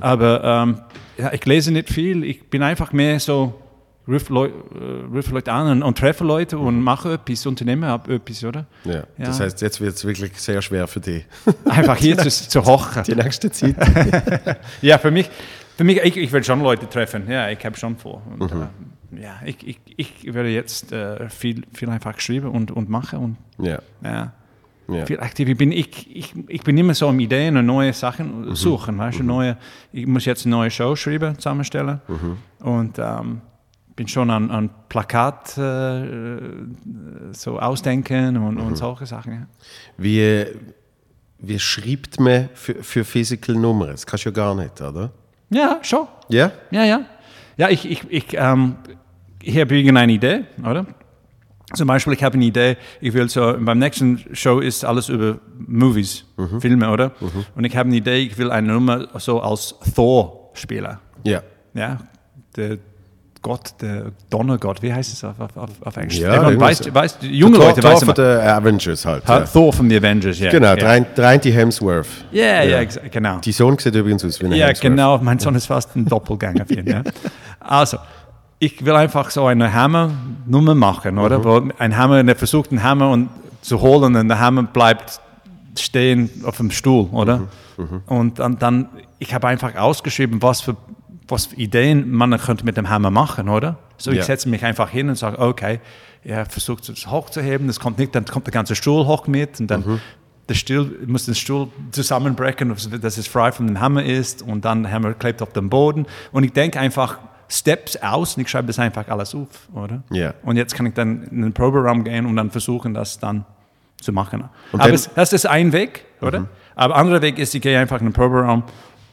aber ähm, ja, ich lese nicht viel. Ich bin einfach mehr so, rufe Leu äh, rufe Leute an und, und treffe Leute und mache etwas, unternehme ab etwas, oder? Ja. Das Ja. heißt, jetzt wird es wirklich sehr schwer für dich. Einfach hier zu, zu hochen. Die nächste Zeit. Ja, für mich, für mich ich, ich will schon Leute treffen. Ja, ich habe schon vor. Und, äh, ja, ich, ich, ich werde jetzt äh, viel, viel einfach schreiben und, und machen und ja. ja, Ja. viel aktiv. Ich bin, ich, ich, ich bin immer so am Ideen und neue Sachen suchen. Weißt du, neue, ich muss jetzt eine neue Show schreiben, zusammenstellen und ähm, bin schon an, an Plakat äh, so ausdenken und, und solche Sachen. Ja. Wie, wie schreibt man für, für Physical Nummern? Das kannst du ja gar nicht, oder? ja, schon. Ja? Ja, ja. Ja, ich, ich, ich, ähm, ich habe irgendeine Idee, oder? Zum Beispiel, ich habe eine Idee, ich will so, beim nächsten Show ist alles über Movies, Filme, oder? Und ich habe eine Idee, ich will eine Nummer so als Thor spielen. Ja. Ja, der Gott, der Donnergott, wie heißt es auf, auf, auf Englisch? Ja, Everyone weiß, weiß, junge Leute weißen von den Avengers halt. Ha, Ja. Thor von the Avengers, ja. Genau, ja. der, ein, der eine Hemsworth. Ja, ja, ex- genau. Die Sohn sieht übrigens aus wie ein Ja, Hemsworth. genau. Mein Sohn ist fast ein Doppelgänger. für ihn, ja. Also, ich will einfach so eine Hammer-Nummer machen, oder? Wo ein Hammer, der versucht, einen Hammer und, zu holen und der Hammer bleibt stehen auf dem Stuhl, oder? Und dann, dann ich habe einfach ausgeschrieben, was für, was für Ideen man könnte mit dem Hammer machen, oder? So, ich Ja. setze mich einfach hin und sage, okay, er versucht es hochzuheben, das kommt nicht, dann kommt der ganze Stuhl hoch mit und dann der Stuhl, muss den Stuhl zusammenbrechen, dass es frei von dem Hammer ist und dann der Hammer klebt auf dem Boden und ich denke einfach Steps aus und ich schreibe das einfach alles auf, oder? Ja. Und jetzt kann ich dann in den Proberaum gehen und dann versuchen, das dann zu machen. Und Aber es, das ist ein Weg, oder? Aber anderer Weg ist, ich gehe einfach in den Proberaum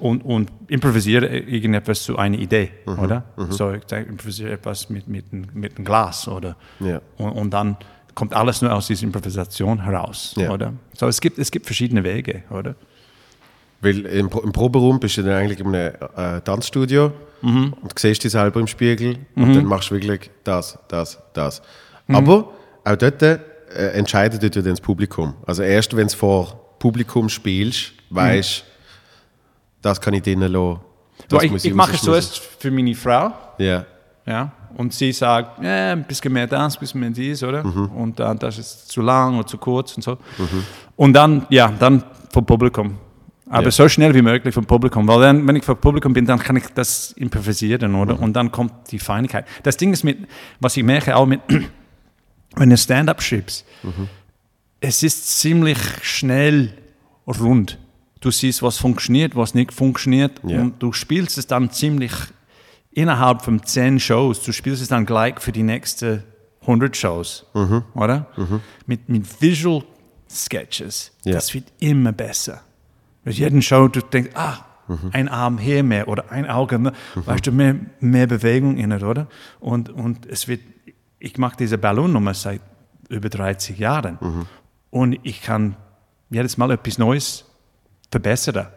und, und improvisiere irgendetwas zu einer Idee, oder? So, ich improvisiere etwas mit, mit, einem- mit einem Glas, oder? Ja. Und, und dann kommt alles nur aus dieser Improvisation heraus, Ja. oder? So, es gibt, es gibt verschiedene Wege, oder? Weil im, im Proberaum bist du dann eigentlich in einem äh, Tanzstudio Mhm. und siehst dich selber im Spiegel und dann machst du wirklich das, das, das. Mhm. Aber auch dort äh, entscheidet ja dann das Publikum. Also erst wenn du vor Publikum spielst, weißt das kann ich denen lassen. Das ich, ich mache es zuerst für meine Frau, Ja, Ja, und sie sagt, ja, ein bisschen mehr das, ein bisschen mehr dies, oder? Mhm. Und dann, das ist zu lang oder zu kurz und so. Und dann, ja, dann vom Publikum. Aber Ja. so schnell wie möglich vom Publikum, weil dann, wenn ich vom Publikum bin, dann kann ich das improvisieren, oder? Mhm. Und dann kommt die Feinigkeit. Das Ding ist mit, was ich merke auch mit, wenn du Stand-up schreibst, Mhm. es ist ziemlich schnell rund. Du siehst, was funktioniert, was nicht funktioniert Ja. und du spielst es dann ziemlich innerhalb von zehn Shows. Du spielst es dann gleich für die nächsten 100 Shows, Mhm. oder? Mit, mit Visual Sketches. Ja. Das wird immer besser. Mit jedem Show, du denkst, ah, Mhm. ein Arm hier mehr oder ein Auge mehr, weißt du, mehr, mehr Bewegung in it, oder? Und, und es wird, ich mache diese Ballonnummer seit über 30 Jahren Mhm. und ich kann jedes Mal etwas Neues verbessern.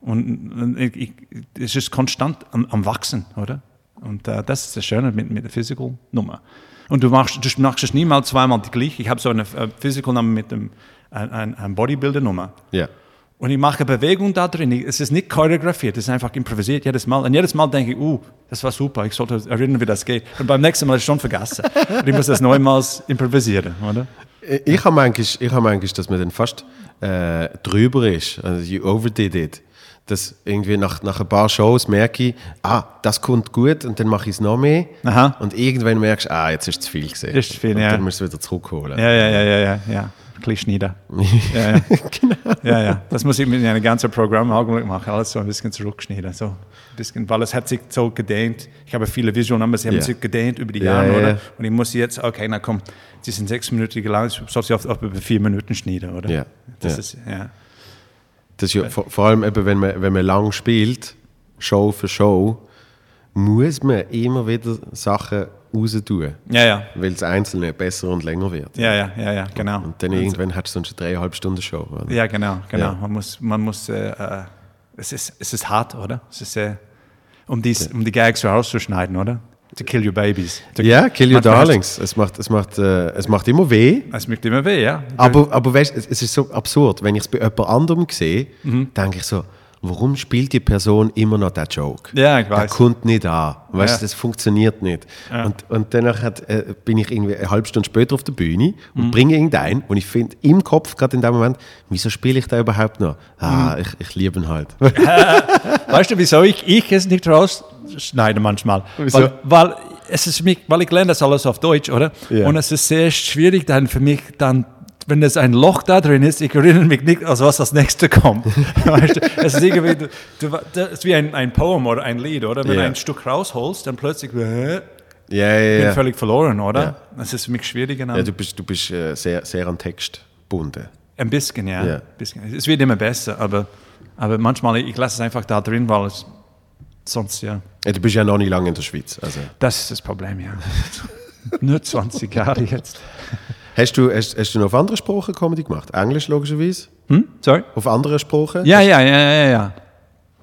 Und, ich, es ist konstant am, am Wachsen, oder? Und äh, das ist das Schöne mit, mit der Physical-Nummer. Und du machst, du machst es niemals zweimal die gleiche. Ich habe so eine äh, Physical-Nummer mit einem ein, ein, ein Bodybuilder-Nummer. ja. Und ich mache Bewegung da drin. Es ist nicht choreografiert, es ist einfach improvisiert jedes Mal. Und jedes Mal denke ich, uh, das war super, ich sollte erinnern, wie das geht. Und beim nächsten Mal ist es schon vergessen. Und ich muss das neunmals improvisieren, oder? Ich habe manchmal, ich habe manchmal, dass man dann fast äh, drüber ist, also you overdid it. Dass irgendwie nach, nach ein paar Shows merke ich, ah, das kommt gut und dann mache ich es noch mehr. Aha. Und irgendwann merkst du, ah, jetzt ist es zu viel gesehen. Ist zu viel, und ja. dann musst du es wieder zurückholen. Ja, ja, ja, ja, ja, ja. Schneiden. Ja, ja. ja, ja. Das muss ich mit einem ganzen Programm Augenblick machen, alles so ein bisschen zurückschneiden. So ein bisschen, weil es hat sich so gedehnt. Ich habe viele Visionen, aber sie haben Ja. sich gedehnt über die Ja, Jahre, ja, oder? ja. Und ich muss jetzt, okay, na komm, sie sind sechs Minuten lang, ich soll sie auf, auf über vier Minuten schneiden, oder? Ja, Das ist, ja. Das ja vor, vor allem, eben, wenn, man, wenn man lang spielt, Show für Show, muss man immer wieder Sachen raus tun, Ja, ja. weil das Einzelne besser und länger wird. Ja, ja, ja, ja, genau. Und dann irgendwann hast du sonst eine dreieinhalb Stunden Show. Oder? Ja, genau, genau. Ja. Man muss, man muss, äh, äh, es ist, es ist hart, oder? Es ist sehr, um die, um die Gags rauszuschneiden, oder? To kill your babies. To, Ja, Kill Your Darlings. Es macht, es, macht, äh, es macht immer weh. Es macht immer weh, ja. Aber, aber weißt, es, es ist so absurd. Wenn ich es bei jemand anderem sehe, Mhm. denke ich so, warum spielt die Person immer noch den Joke? Ja, ich Der weiß. kommt nicht an. Weißt, Ja. Das funktioniert nicht. Und, und danach hat, äh, bin ich irgendwie eine halbe Stunde später auf der Bühne und Mhm. bringe irgendeinen und ich finde im Kopf gerade in dem Moment, wieso spiele ich da überhaupt noch? Ah, Mhm. ich, ich liebe ihn halt. Weißt du, wieso ich, ich es nicht rausschneide manchmal? Wieso? Weil, weil, es ist für mich, weil ich lerne das alles auf Deutsch, oder? Ja. Und es ist sehr schwierig dann für mich dann, wenn es ein Loch da drin ist, ich erinnere mich nicht, also was das nächste kommt. weißt du, es ist irgendwie, du, das ist wie ein, ein Poem oder ein Lied, oder? Wenn Ja. du ein Stück rausholst, dann plötzlich, äh, Ja, ja, bin ja. völlig verloren, oder? Ja. Das ist für mich schwierig. Genau. ja du bist, du bist äh, sehr, sehr an Text gebunden. Ein bisschen, ja. Ja. Ein bisschen. Es wird immer besser, aber, aber manchmal, ich lasse es einfach da drin, weil es sonst, ja. Ja, du bist ja noch nicht lange in der Schweiz. Also. Das ist das Problem, ja. Nur 20 Jahre jetzt. Hast, du, hast, hast du noch auf andere Sprachen Comedy gemacht? Englisch logischerweise? Hm? Sorry? Auf andere Sprachen? Ja, ja, ja, ja, ja.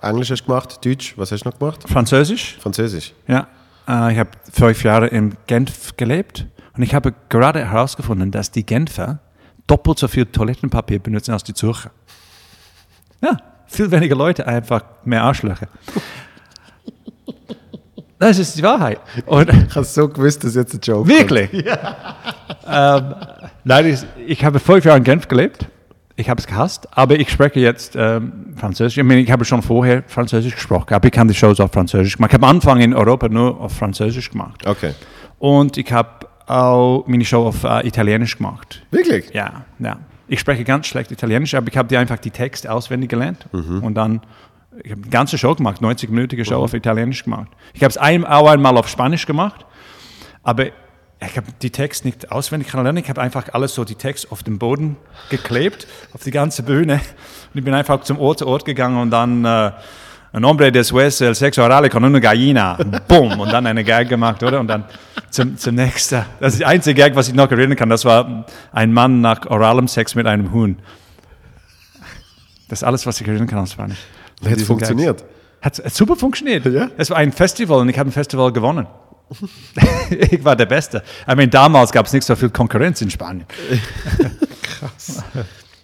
Englisch hast du gemacht, Deutsch, was hast du noch gemacht? Französisch? Französisch. Ja. Äh, ich habe fünf Jahre in Genf gelebt und ich habe gerade herausgefunden, dass die Genfer doppelt so viel Toilettenpapier benutzen als die Zürcher. Ja, viel weniger Leute, einfach mehr Arschlöcher. Das ist die Wahrheit. Und Ich habe so gewusst, dass jetzt ein Joke Wirklich? Ähm, nein, ich, ich habe fünf Jahre in Genf gelebt. Ich habe es gehasst, aber ich spreche jetzt ähm, Französisch. Ich, meine, ich habe schon vorher Französisch gesprochen, aber ich kann die Shows auf Französisch gemacht. Ich habe am Anfang in Europa nur auf Französisch gemacht. Okay. Und ich habe auch meine Show auf äh, Italienisch gemacht. Wirklich? Ja, ja. Ich spreche ganz schlecht Italienisch, aber ich habe die einfach die Texte auswendig gelernt. Und dann, ich habe eine ganze Show gemacht, 90-minütige Show auf Italienisch gemacht. Ich habe es ein, auch einmal auf Spanisch gemacht, aber ich habe die Texte nicht auswendig gelernt. Ich habe einfach alles so, die Texte auf den Boden geklebt, auf die ganze Bühne. Und ich bin einfach zum Ort zu Ort gegangen und dann äh, ein Hombre después el sexo oral con una gallina. Boom. Und dann eine Gag gemacht, oder? Und dann zum, zum nächsten. Das ist die einzige Gag, was ich noch erinnern kann. Das war ein Mann nach oralem Sex mit einem Huhn. Das ist alles, was ich erinnern kann aus Spanisch. Hat funktioniert? Hat, hat super funktioniert. Ja? Es war ein Festival und ich habe ein Festival gewonnen. ich war der Beste. I mean, damals gab es nicht so viel Konkurrenz in Spanien.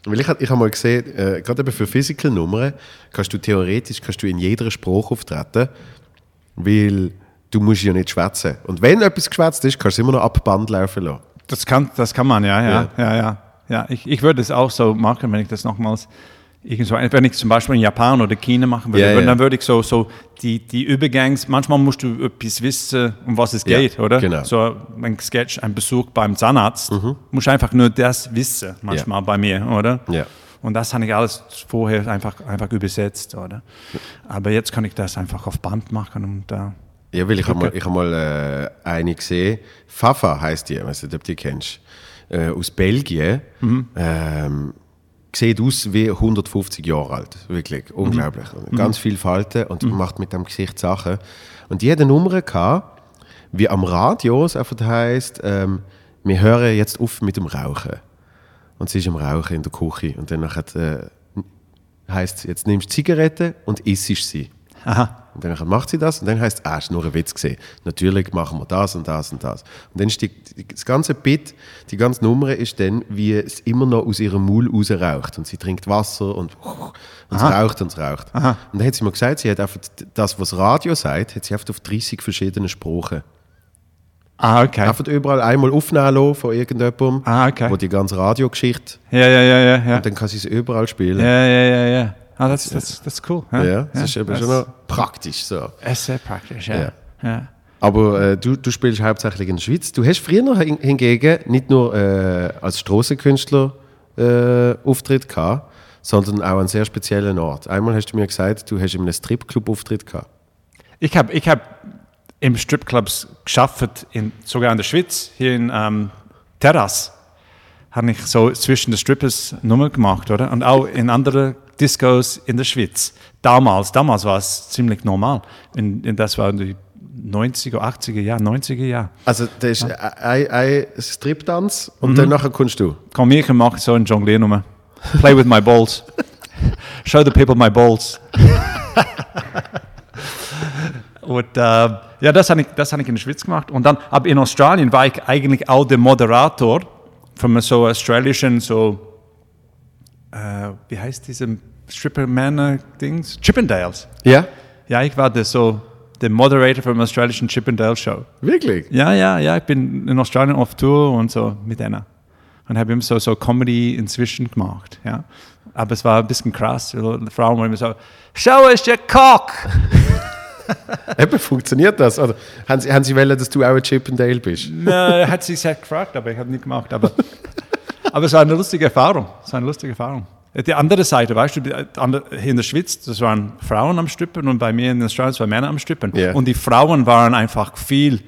Weil ich, ich habe mal gesehen, äh, gerade eben für Physical-Nummern kannst du theoretisch kannst du in jeder Sprache auftreten, weil du musst ja nicht schwätzen. Und wenn etwas geschwätzt ist, kannst du immer noch ab Band laufen lassen. Das kann, das kann man, ja, ja, ja, ja. ja. ich, ich würde es auch so machen, wenn ich das nochmals irgendwo, wenn ich zum Beispiel in Japan oder China machen würde, Ja, ja. dann würde ich so, so die, die Übergangs, manchmal musst du etwas wissen, um was es Ja, geht, oder? genau. So ein Sketch, ein Besuch beim Zahnarzt, musst einfach nur das wissen, manchmal bei mir, oder? Ja. Und das habe ich alles vorher einfach, einfach übersetzt, oder? Aber jetzt kann ich das einfach auf Band machen und äh, Ja, weil ich habe mal, ich hab mal äh, eine gesehen, Fafa heißt die, ich weiß nicht, ob du die kennst, äh, aus Belgien. Ähm, sieht aus wie 150 Jahre alt, wirklich, unglaublich. Ganz viel Falten und macht mit dem Gesicht Sachen. Und die hat eine Nummer gehabt, wie am Radio es einfach heisst, ähm, wir hören jetzt auf mit dem Rauchen. Und sie ist am Rauchen in der Küche und dann äh, heisst jetzt nimmst du Zigarette und isst sie. Aha. Und dann macht sie das und dann heißt es, ah, ist nur ein Witz gesehen. Natürlich machen wir das und das und das. Und dann ist die, das ganze Bit, die ganze Nummer ist dann, wie es immer noch aus ihrem Maul raus raucht. Und sie trinkt Wasser und, und es raucht und es raucht. Und dann hat sie mir gesagt, sie hat einfach das, was Radio sagt, hat sie einfach auf 30 verschiedene Sprachen. Ah, okay. Einfach überall einmal aufnehmen lassen von irgendjemandem, Ah, okay. wo die ganze Radiogeschichte, Ja, ja, ja, ja, ja. und dann kann sie es überall spielen. Ja, ja, ja, ja. Ah, das, das, das ist cool. Ja, das ist eben schon praktisch so. Es ist sehr praktisch, ja. Ja. ja. Aber äh, du, du spielst hauptsächlich in der Schweiz. Du hast früher noch hin- hingegen nicht nur äh, als Strassenkünstler äh, Auftritt gehabt, sondern auch an sehr speziellen Ort. Einmal hast du mir gesagt, du hast in einem Stripclub Auftritt gehabt. Ich habe ich hab im Stripclubs geschafft, in, sogar in der Schweiz, hier in ähm, Terras, habe ich so zwischen den Strippers Nummer gemacht, oder? Und auch in anderen Discos in der Schweiz. Damals, damals war es ziemlich normal. In, in das war die 90er, 80er Jahre, 90er Jahre. Also, das ist ein, ein Striptanz und Mhm. dann nachher kommst du. Komm, ich mache so eine Jongliernummer. Play with my balls. Show the people my balls. Und ähm, ja, das habe ich, das hab ich in der Schweiz gemacht. Und dann, aber in Australien war ich eigentlich auch der Moderator von so australischen, so, äh, wie heißt diese Stripper-Männer-Dings? Chippendales. Ja? Ja, ich war der, so der Moderator vom australischen Chippendale Show. Wirklich? Ja, ja, ja, ich bin in Australien auf Tour und so mit denen. Und habe immer so, so Comedy inzwischen gemacht, ja. Aber es war ein bisschen krass. Die Frauen waren immer so, show us your cock! Eben, funktioniert das? Oder haben sie, haben sie wollen, dass du auch ein Chippendale bist? Na, hat sie sehr gefragt, aber ich habe nicht gemacht. Aber, aber es war eine lustige Erfahrung. Es war eine lustige Erfahrung. Die andere Seite, weißt du, andere, hier in der Schweiz, das waren Frauen am Strippen und bei mir in Australien, das waren Männer am Strippen. Ja. Und die Frauen waren einfach viel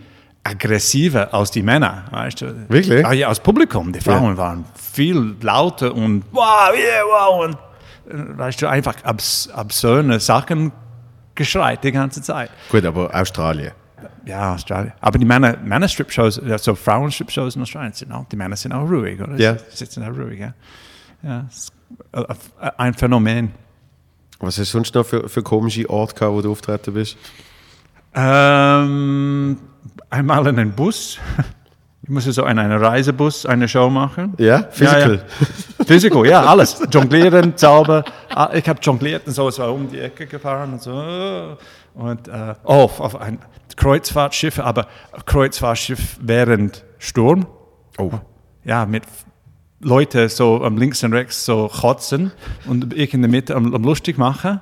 aggressiver als die Männer, weißt du. Wirklich? Ah, ja, als Publikum. Die Frauen waren viel lauter und wow, yeah, wow. Und, äh, weißt du, einfach abs absurde Sachen geschreit die ganze Zeit. Gut, aber Australien. Ja, Australien. Aber die Männer, Männer-Strip-Shows, also Frauen-Strip-Shows in Australien sind auch, die Männer sind auch ruhig, oder? Ja. Sie sitzen auch ruhig, ja. Ja, ist ein Phänomen. Was hast du sonst noch für, für komische Orte gehabt, wo du auftreten bist? Ähm, einmal in einem Bus. Ich musste so in einem Reisebus eine Show machen. Ja? Physical? Ja, ja. Physical, ja, alles. Jonglieren, Zauber. Ah, Ich habe jongliert und so, es war um die Ecke gefahren und so. Und äh, oh, auf ein Kreuzfahrtschiff, aber Kreuzfahrtschiff während Sturm. Oh. Ja, mit Leute so am links und rechts so kotzen und ich in der Mitte am, am lustig machen.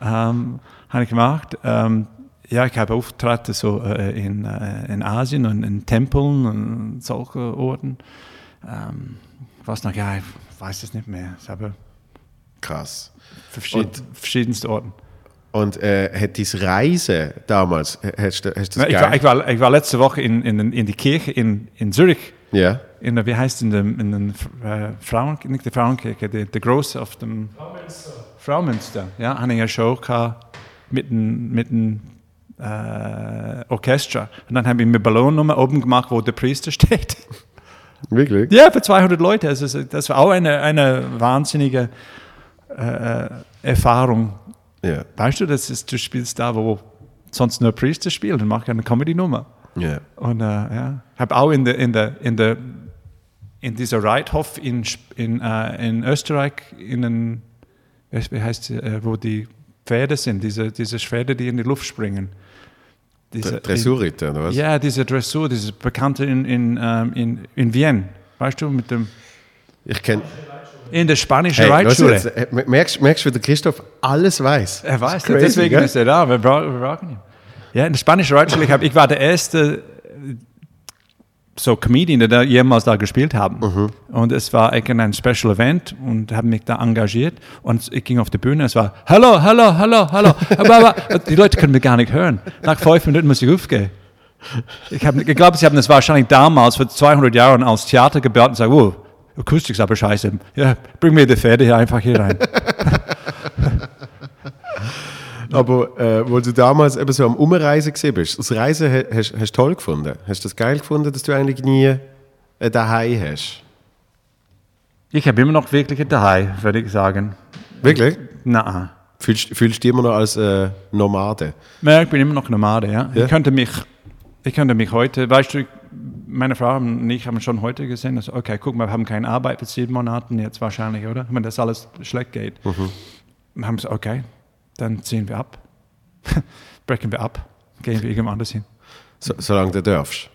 Ähm, habe ich gemacht. Ähm, ja, ich habe Auftritte so äh, in, äh, in Asien und in Tempeln und solche Orten. Ähm, was noch? Ja, ich weiß es nicht mehr. Ich habe Krass. verschied verschiedenste Orten. Und äh, hat dein Reisen damals, äh, hast du hast du das Ich war, ich, war, ich war letzte Woche in, in, in die Kirche in, in Zürich. Ja? In der, wie heißt in dem, in den äh, Frauen, nicht die Frauenkirche, die, die große auf dem Fraumünster. Ja, habe ich eine Show gehabt mit einem mit äh, Orchester. Und dann habe ich mir Ballonnummer oben gemacht, wo der Priester steht. Wirklich? ja, für 200 Leute. Also, das war auch eine, eine wahnsinnige äh, Erfahrung. Ja. Weißt du, das ist, du spielst da, wo sonst nur Priester spielen und machst eine Comedy-Nummer. Ja. Und äh, ja, habe auch in der in der in der in dieser Reithof in in, äh, in Österreich in den wie wie heißt sie, äh, wo die Pferde sind, diese diese Pferde, die in die Luft springen. Diese, Dressurritter, oder was? Ja, diese Dressur, diese bekannte in in ähm, in in Wien, weißt du, mit dem Ich kenne. In der spanischen Hey, Reitschule. jetzt, merkst, merkst du, wie der Christoph alles weiß? Er weiß crazy, deswegen gell? ist er da. Wir, bra wir brauchen ihn. Ja, in der spanischen Reitschule, ich, hab, ich war der erste äh, so Comedian, der da jemals da gespielt haben. Mhm. Und es war ein Special Event und habe mich da engagiert und ich ging auf die Bühne, es war Hallo, hallo, hallo, hallo. die Leute können mich gar nicht hören. Nach fünf Minuten muss ich aufgehen. Ich habe geglaubt, sie haben das wahrscheinlich damals vor 200 Jahren als Theater gebaut und gesagt, oh, Akustik ist aber scheiße. Ja, bring mir die Pferde hier einfach hier rein. Aber äh, wo du damals eben so am Umreisen gesehen bist, das Reisen ha- hast du toll gefunden? Hast du das geil gefunden, dass du eigentlich nie ein Daheim hast? Ich habe immer noch wirklich ein Daheim, würde ich sagen. Wirklich? Nein. Fühlst, fühlst du dich immer noch als äh, Nomade? Ja, ich bin immer noch Nomade, ja. Ja? Ich, könnte mich, ich könnte mich heute, weißt du, meine Frau und ich haben schon heute gesehen, dass, okay, guck mal, wir haben keine Arbeit für sieben Monaten jetzt wahrscheinlich, oder? Wenn das alles schlecht geht. Wir haben gesagt, okay, dann ziehen wir ab. Brechen wir ab. Gehen wir irgendwo anders hin. So, solange du darfst.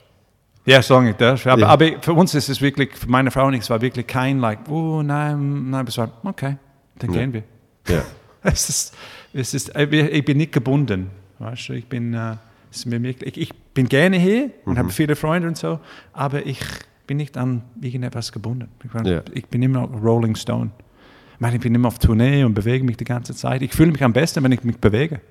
Ja, sagen ich das. Aber, Ja. aber für uns ist es wirklich, für meine Frau und ich, es war wirklich kein, like, oh nein, nein, es war, okay, dann gehen wir. Ja. Es ist, es ist, äh, ich bin nicht gebunden. Weißt du, ich bin, äh, ist mir wirklich, ich, bin gerne hier und habe viele Freunde und so, aber ich bin nicht an irgendetwas gebunden. Ich, bin- Ja. ich bin immer Rolling Stone. Ich, meine, ich bin immer auf Tournee und bewege mich die ganze Zeit. Ich fühle mich am besten, wenn ich mich bewege.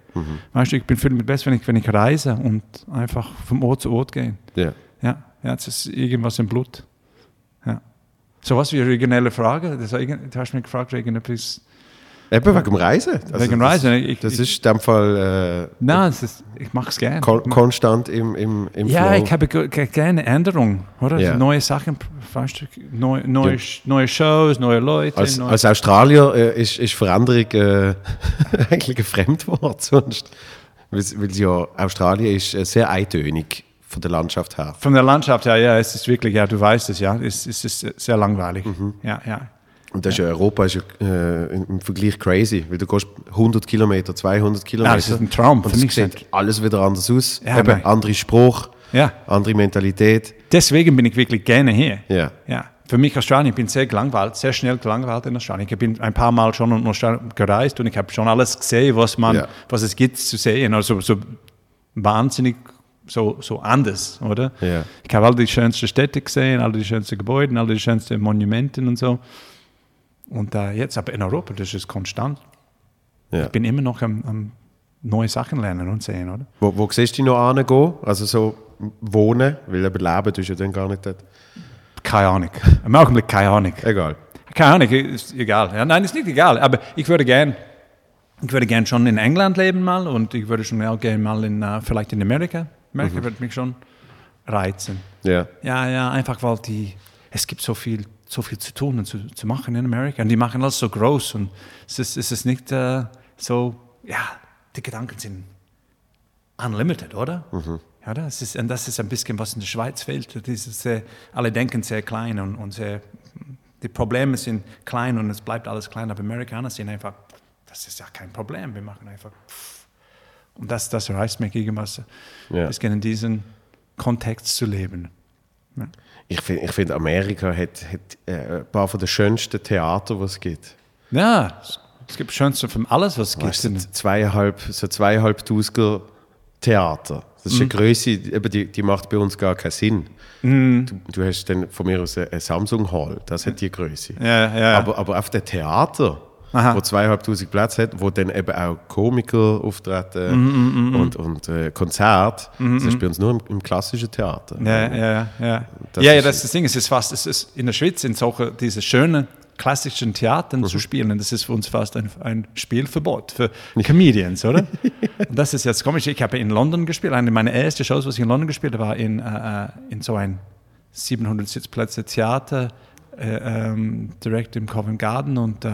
Weißt du, ich fühle mich besser, wenn ich, wenn ich reise und einfach vom Ort zu Ort gehe. ja. Ja, ja, es ist irgendwas im Blut. Ja. So was wie eine regionelle Frage. Das war du hast mich gefragt, wegen etwas. Eben wegen dem Reisen. Also Wegen das- Reisen, ich- das ist in dem Fall Nein, es ist, ich mache es äh, gerne. kon konstant im, im, im Ja, Flow. ich habe ge- ge- gerne Änderungen, oder? Ja. Neue Sachen, weißt neue, neue, neue Shows, neue Leute. Als, neue, als Australier äh, ist, ist Veränderung äh, eigentlich ein Fremdwort sonst. Weil, weil ja, Australien ist äh, sehr eintönig von der Landschaft her. von der Landschaft her, ja, es ist wirklich, ja, du weißt es, ja, es, es ist sehr langweilig. Mhm. Ja, ja. Und das ist ja, Europa ist ja äh, im Vergleich crazy, weil du gehst 100 Kilometer, 200 Kilometer. Ja, das ist ein Traum Und für mich. sieht alles wieder anders aus. Ja, Eben, nein. andere Spruch, Ja. andere Mentalität. Deswegen bin ich wirklich gerne hier. Ja. Ja. Für mich Australien, ich bin sehr gelangweilt, sehr schnell gelangweilt in Australien. Ich bin ein paar Mal schon in Australien gereist und ich habe schon alles gesehen, was man, Ja. was es gibt zu sehen. Also so wahnsinnig so, so anders, oder? Ja. Ich habe all die schönsten Städte gesehen, all die schönsten Gebäude, all die schönsten Monumenten und so. Und äh, jetzt, aber in Europa, das ist konstant. Ja. Ich bin immer noch am, am neue Sachen lernen und sehen, oder? Wo, wo siehst du dich noch hingehen? Also so wohnen, weil eben leben tust du ja dann gar nicht dort. Keine Ahnung. Im Augenblick keine Ahnung. Egal. Keine Ahnung, ist egal. Ja, nein, ist nicht egal. Aber ich würde gern, ich würde gern schon in England leben mal und ich würde schon auch gerne mal in, äh, vielleicht in Amerika. Amerika würde mich schon reizen. Ja. Ja, ja, einfach weil die, es gibt so viel, so viel zu tun und zu, zu machen in Amerika. Und die machen alles so groß und es ist, es ist nicht äh, so, ja, die Gedanken sind unlimited, oder? Ja, das ist, und das ist ein bisschen, was in der Schweiz fehlt. Sehr, alle denken sehr klein und, und sehr, die Probleme sind klein und es bleibt alles klein. Aber Amerikaner sind einfach, das ist ja kein Problem, wir machen einfach. pff. Und das, das reißt mich irgendwas, Ja. ein bisschen in diesen Kontext zu leben. Ja. Ich finde, ich find, Amerika hat, hat äh, ein paar von den schönsten Theater, die es gibt. Ja, es- gibt schönste von alles, was es gibt. Weißt du, zweieinhalb, so zweieinhalbtausender Theater. Das ist eine Größe, eben die, die macht bei uns gar keinen Sinn. Du, du hast dann von mir aus eine Samsung Hall, das hat die Größe. Ja, ja. Aber, aber auf dem Theater, Aha. wo zweieinhalbtausend Plätze hat, wo dann eben auch Komiker auftreten Mhm, und, und äh, Konzert, das ist bei uns nur im, im klassischen Theater. Ja, ja, ja. Das ja, ja, ist- das ist das Ding. Es ist fast, es ist in der Schweiz in solche, diese schönen klassischen Theatern Mhm. zu spielen, das ist für uns fast ein, ein Spielverbot für Comedians, oder? Und das ist jetzt komisch. Ich habe in London gespielt. Eine meiner ersten Shows, was ich in London gespielt habe, war in, äh, äh, in so ein 700 Sitzplätze Theater, äh, ähm, direkt im Covent Garden und äh,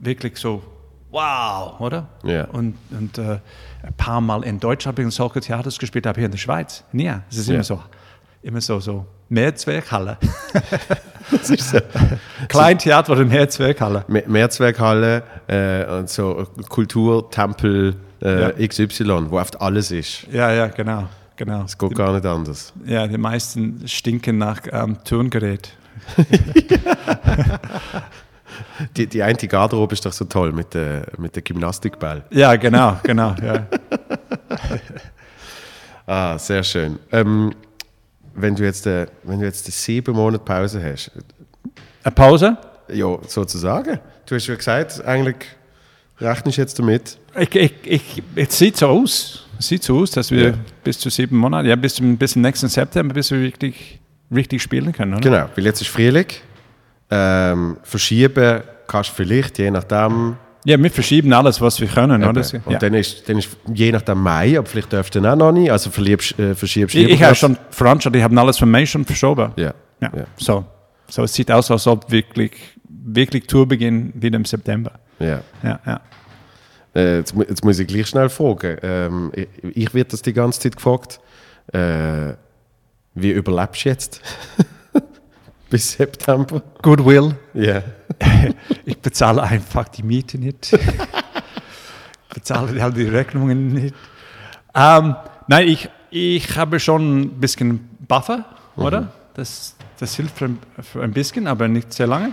wirklich so, wow, oder? Ja. Und, und äh, ein paar Mal in Deutschland habe ich in solche Theaters gespielt, aber hier in der Schweiz. Nie. Es ist Ja. immer so, immer so, so Mehrzweckhalle. So. Kleintheater oder Mehrzweckhalle. Me- Mehrzweckhalle äh, und so Kulturtempel äh, XY, wo oft alles ist. Ja, ja, genau, genau. Es geht gar nicht anders. Ja, die meisten stinken nach ähm, Turngerät. Die, die eine Garderobe ist doch so toll mit der, mit der Gymnastikball. Ja, genau, genau. Ja. Ah, sehr schön. Ähm, wenn du jetzt, äh, wenn du jetzt sieben Monate Pause hast, Eine Pause? ja, sozusagen. Du hast ja gesagt, eigentlich rechnest du jetzt damit. Ich, ich, ich, es sieht so aus. Es sieht so aus, dass wir Ja. bis zu sieben Monate, ja, bis zum, bis zum nächsten September, bis wir wirklich, richtig spielen können, oder? Genau, weil jetzt ist Frühling. Ähm, verschieben kannst du vielleicht, je nachdem. Ja, wir verschieben alles, was wir können, oder? Und Ja. dann, ist, dann ist je nachdem Mai, aber vielleicht dann auch noch nicht. Also verliebst, äh, verschiebst Ich, ich habe schon veranstaltet, ich habe alles von Mai schon verschoben. Ja. Ja. Ja. So. so, es sieht aus, als ob wirklich, wirklich Tourbeginn wieder im September. Ja. Ja, ja. Äh, jetzt, jetzt muss ich gleich schnell fragen. Ähm, ich, ich werde das die ganze Zeit gefragt. Äh, wie überlebst du jetzt? Bis September? Goodwill. Ja. Ich bezahle einfach die Miete nicht. ich bezahle all die Rechnungen nicht. Ähm, nein, ich, ich habe schon ein bisschen Buffer, oder? Das, das hilft für ein bisschen, aber nicht sehr lange.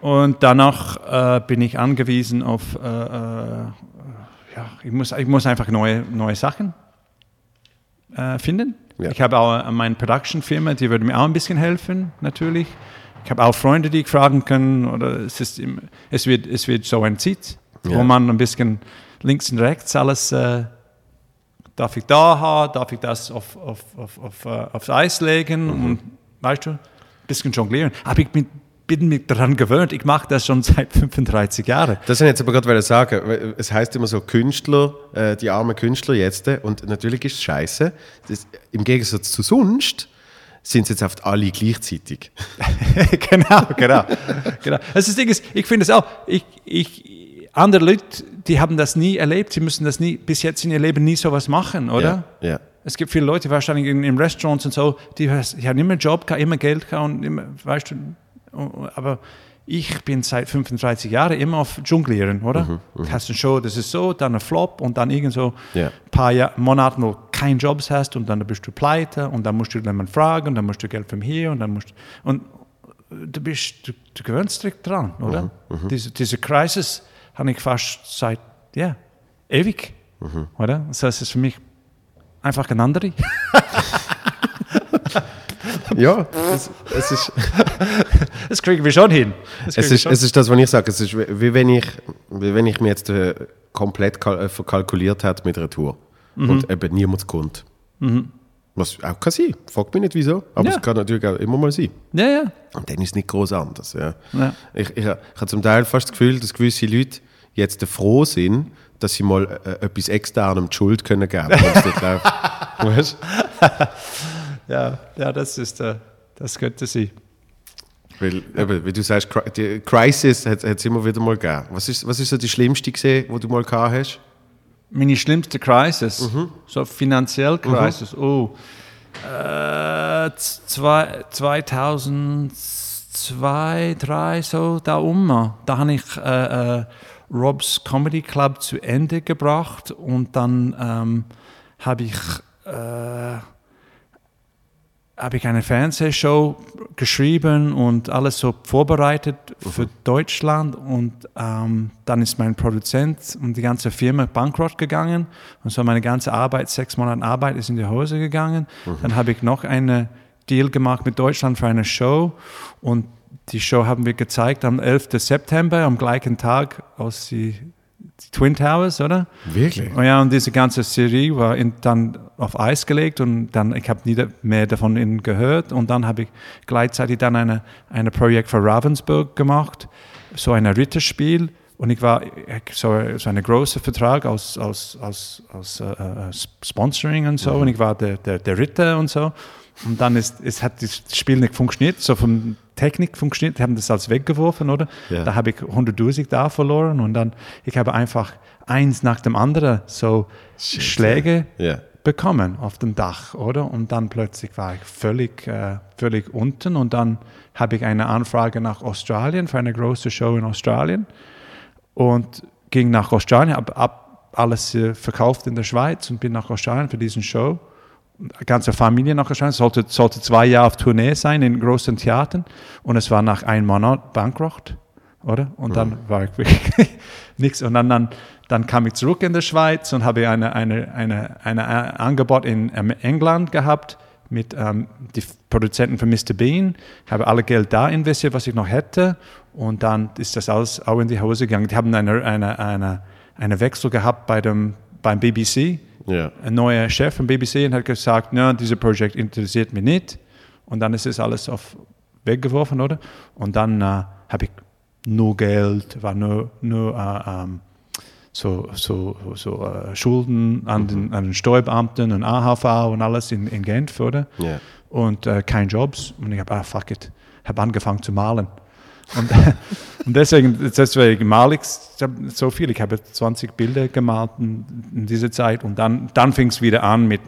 Und danach äh, bin ich angewiesen auf, äh, äh, ja, ich muss, ich muss einfach neue, neue Sachen äh, finden. Ja. Ich habe auch meine Production-Firma, die würde mir auch ein bisschen helfen, natürlich. Ich habe auch Freunde, die ich fragen kann. Oder es, ist im, es, wird, es wird so ein Zeit, Ja. wo man ein bisschen links und rechts alles, äh, darf ich da haben, darf ich das auf, auf, auf, auf, äh, aufs Eis legen und, weißt du, ein bisschen jonglieren. Aber ich bin, bin mich daran gewöhnt. Ich mache das schon seit 35 Jahren. Das wollte ich jetzt aber gerade sagen. Es heißt immer so Künstler, äh, die armen Künstler jetzt. äh, Und natürlich ist es scheiße. Das, Im Gegensatz zu sonst sind es jetzt oft alle gleichzeitig. genau, genau, genau. Also das Ding ist, ich finde es auch, ich, ich, andere Leute, die haben das nie erlebt, sie müssen das nie, bis jetzt in ihr Leben nie sowas machen, oder? Ja. ja. Es gibt viele Leute wahrscheinlich in, in Restaurants und so, die, die haben immer einen Job immer Geld und immer, weißt du, aber ich bin seit 35 Jahren immer auf Jonglieren, oder? Du hast eine Show, das ist so, dann ein Flop und dann irgend so Ja. ein paar Jahr, Monate, wo keinen Jobs hast und dann bist du pleite und dann musst du jemanden fragen und dann musst du Geld von hier und dann musst du, und du bist, du, du gewöhnst dich dran, oder? Diese, diese Crisis habe ich fast seit, ja, ewig, oder? Das heißt, es ist für mich einfach ein anderer. Ja, es, es, ist, Das kriegen wir schon hin. Es, ist, schon. es ist das, was ich sage. Es ist wie wenn ich, wie wenn ich mir jetzt äh, komplett kal äh, verkalkuliert hätte mit einer Tour Mhm. und eben niemand kommt. Was auch kann sein. Fragt mich nicht wieso, aber Ja. es kann natürlich auch immer mal sein. ja, ja. Und dann ist es nicht groß anders. Ja. Ja. Ich, ich, ich habe zum Teil fast das Gefühl, dass gewisse Leute jetzt froh sind, dass sie mal äh, etwas externem die Schuld können geben können. nicht läuft. Weißt Ja, ja, das ist, äh, das könnte sie. du? Weil, eben, wie du sagst, die Crisis hat es immer wieder mal gegeben. Was ist, was ist so die schlimmste gesehen, wo du mal gehabt hast? Meine schlimmste Crisis, so finanziell Crisis, oh, äh, zwei, 2002, 2003, so da um. Da habe ich äh, äh, Rob's Comedy Club zu Ende gebracht und dann ähm, habe ich äh, habe ich eine Fernsehshow geschrieben und alles so vorbereitet für Deutschland und ähm, dann ist mein Produzent und die ganze Firma bankrott gegangen und so meine ganze Arbeit, sechs Monate Arbeit ist in die Hose gegangen. Dann habe ich noch eine Deal gemacht mit Deutschland für eine Show und die Show haben wir gezeigt am 11. September, am gleichen Tag aus die, die Twin Towers, oder? Wirklich? Oh ja, und diese ganze Serie war in, dann auf Eis gelegt und dann, ich habe nie mehr davon gehört. Und dann habe ich gleichzeitig dann eine, eine Projekt für Ravensburg gemacht, so ein Ritterspiel und ich war so, so ein großer Vertrag aus, aus, aus, aus äh, äh, Sponsoring und so. Und ich war der, der, der Ritter und so. Und dann ist, es hat das Spiel nicht funktioniert, so von Technik funktioniert, die haben das als weggeworfen, oder? Ja. Da habe ich 100.000 da verloren und dann, ich habe einfach eins nach dem anderen so Schläge Ja. bekommen auf dem Dach, oder? Und dann plötzlich war ich völlig, äh, völlig unten und dann habe ich eine Anfrage nach Australien für eine große Show in Australien und ging nach Australien, habe ab alles äh, verkauft in der Schweiz und bin nach Australien für diesen Show. Die ganze Familie nach Australien, sollte, sollte zwei Jahre auf Tournee sein in großen Theatern und es war nach einem Monat bankrott, oder? Und dann war ich wirklich nichts und dann, dann, dann kam ich zurück in der Schweiz und habe eine, eine, eine, eine Angebot in ähm, England gehabt mit ähm, die Produzenten von Mr. Bean, habe alle Geld da investiert, was ich noch hätte und dann ist das alles auch in die Hose gegangen. Die haben eine, eine, eine, eine Wechsel gehabt bei dem, beim BBC, Ja. ein neuer Chef vom BBC und hat gesagt, na, dieses Projekt interessiert mich nicht. Und dann ist es alles auf weggeworfen, oder? Und dann äh, habe ich nur Geld, war nur, nur äh, ähm, so, so, so äh, Schulden an, den, an den Steuerbeamten und AHV und alles in, in Genf, oder? Ja. Und äh, kein Jobs. Und ich habe, ah, fuck it, habe angefangen zu malen. Und, und deswegen, deswegen male ich so viel. Ich habe 20 Bilder gemalt in, in dieser Zeit. Und dann, dann fing es wieder an mit,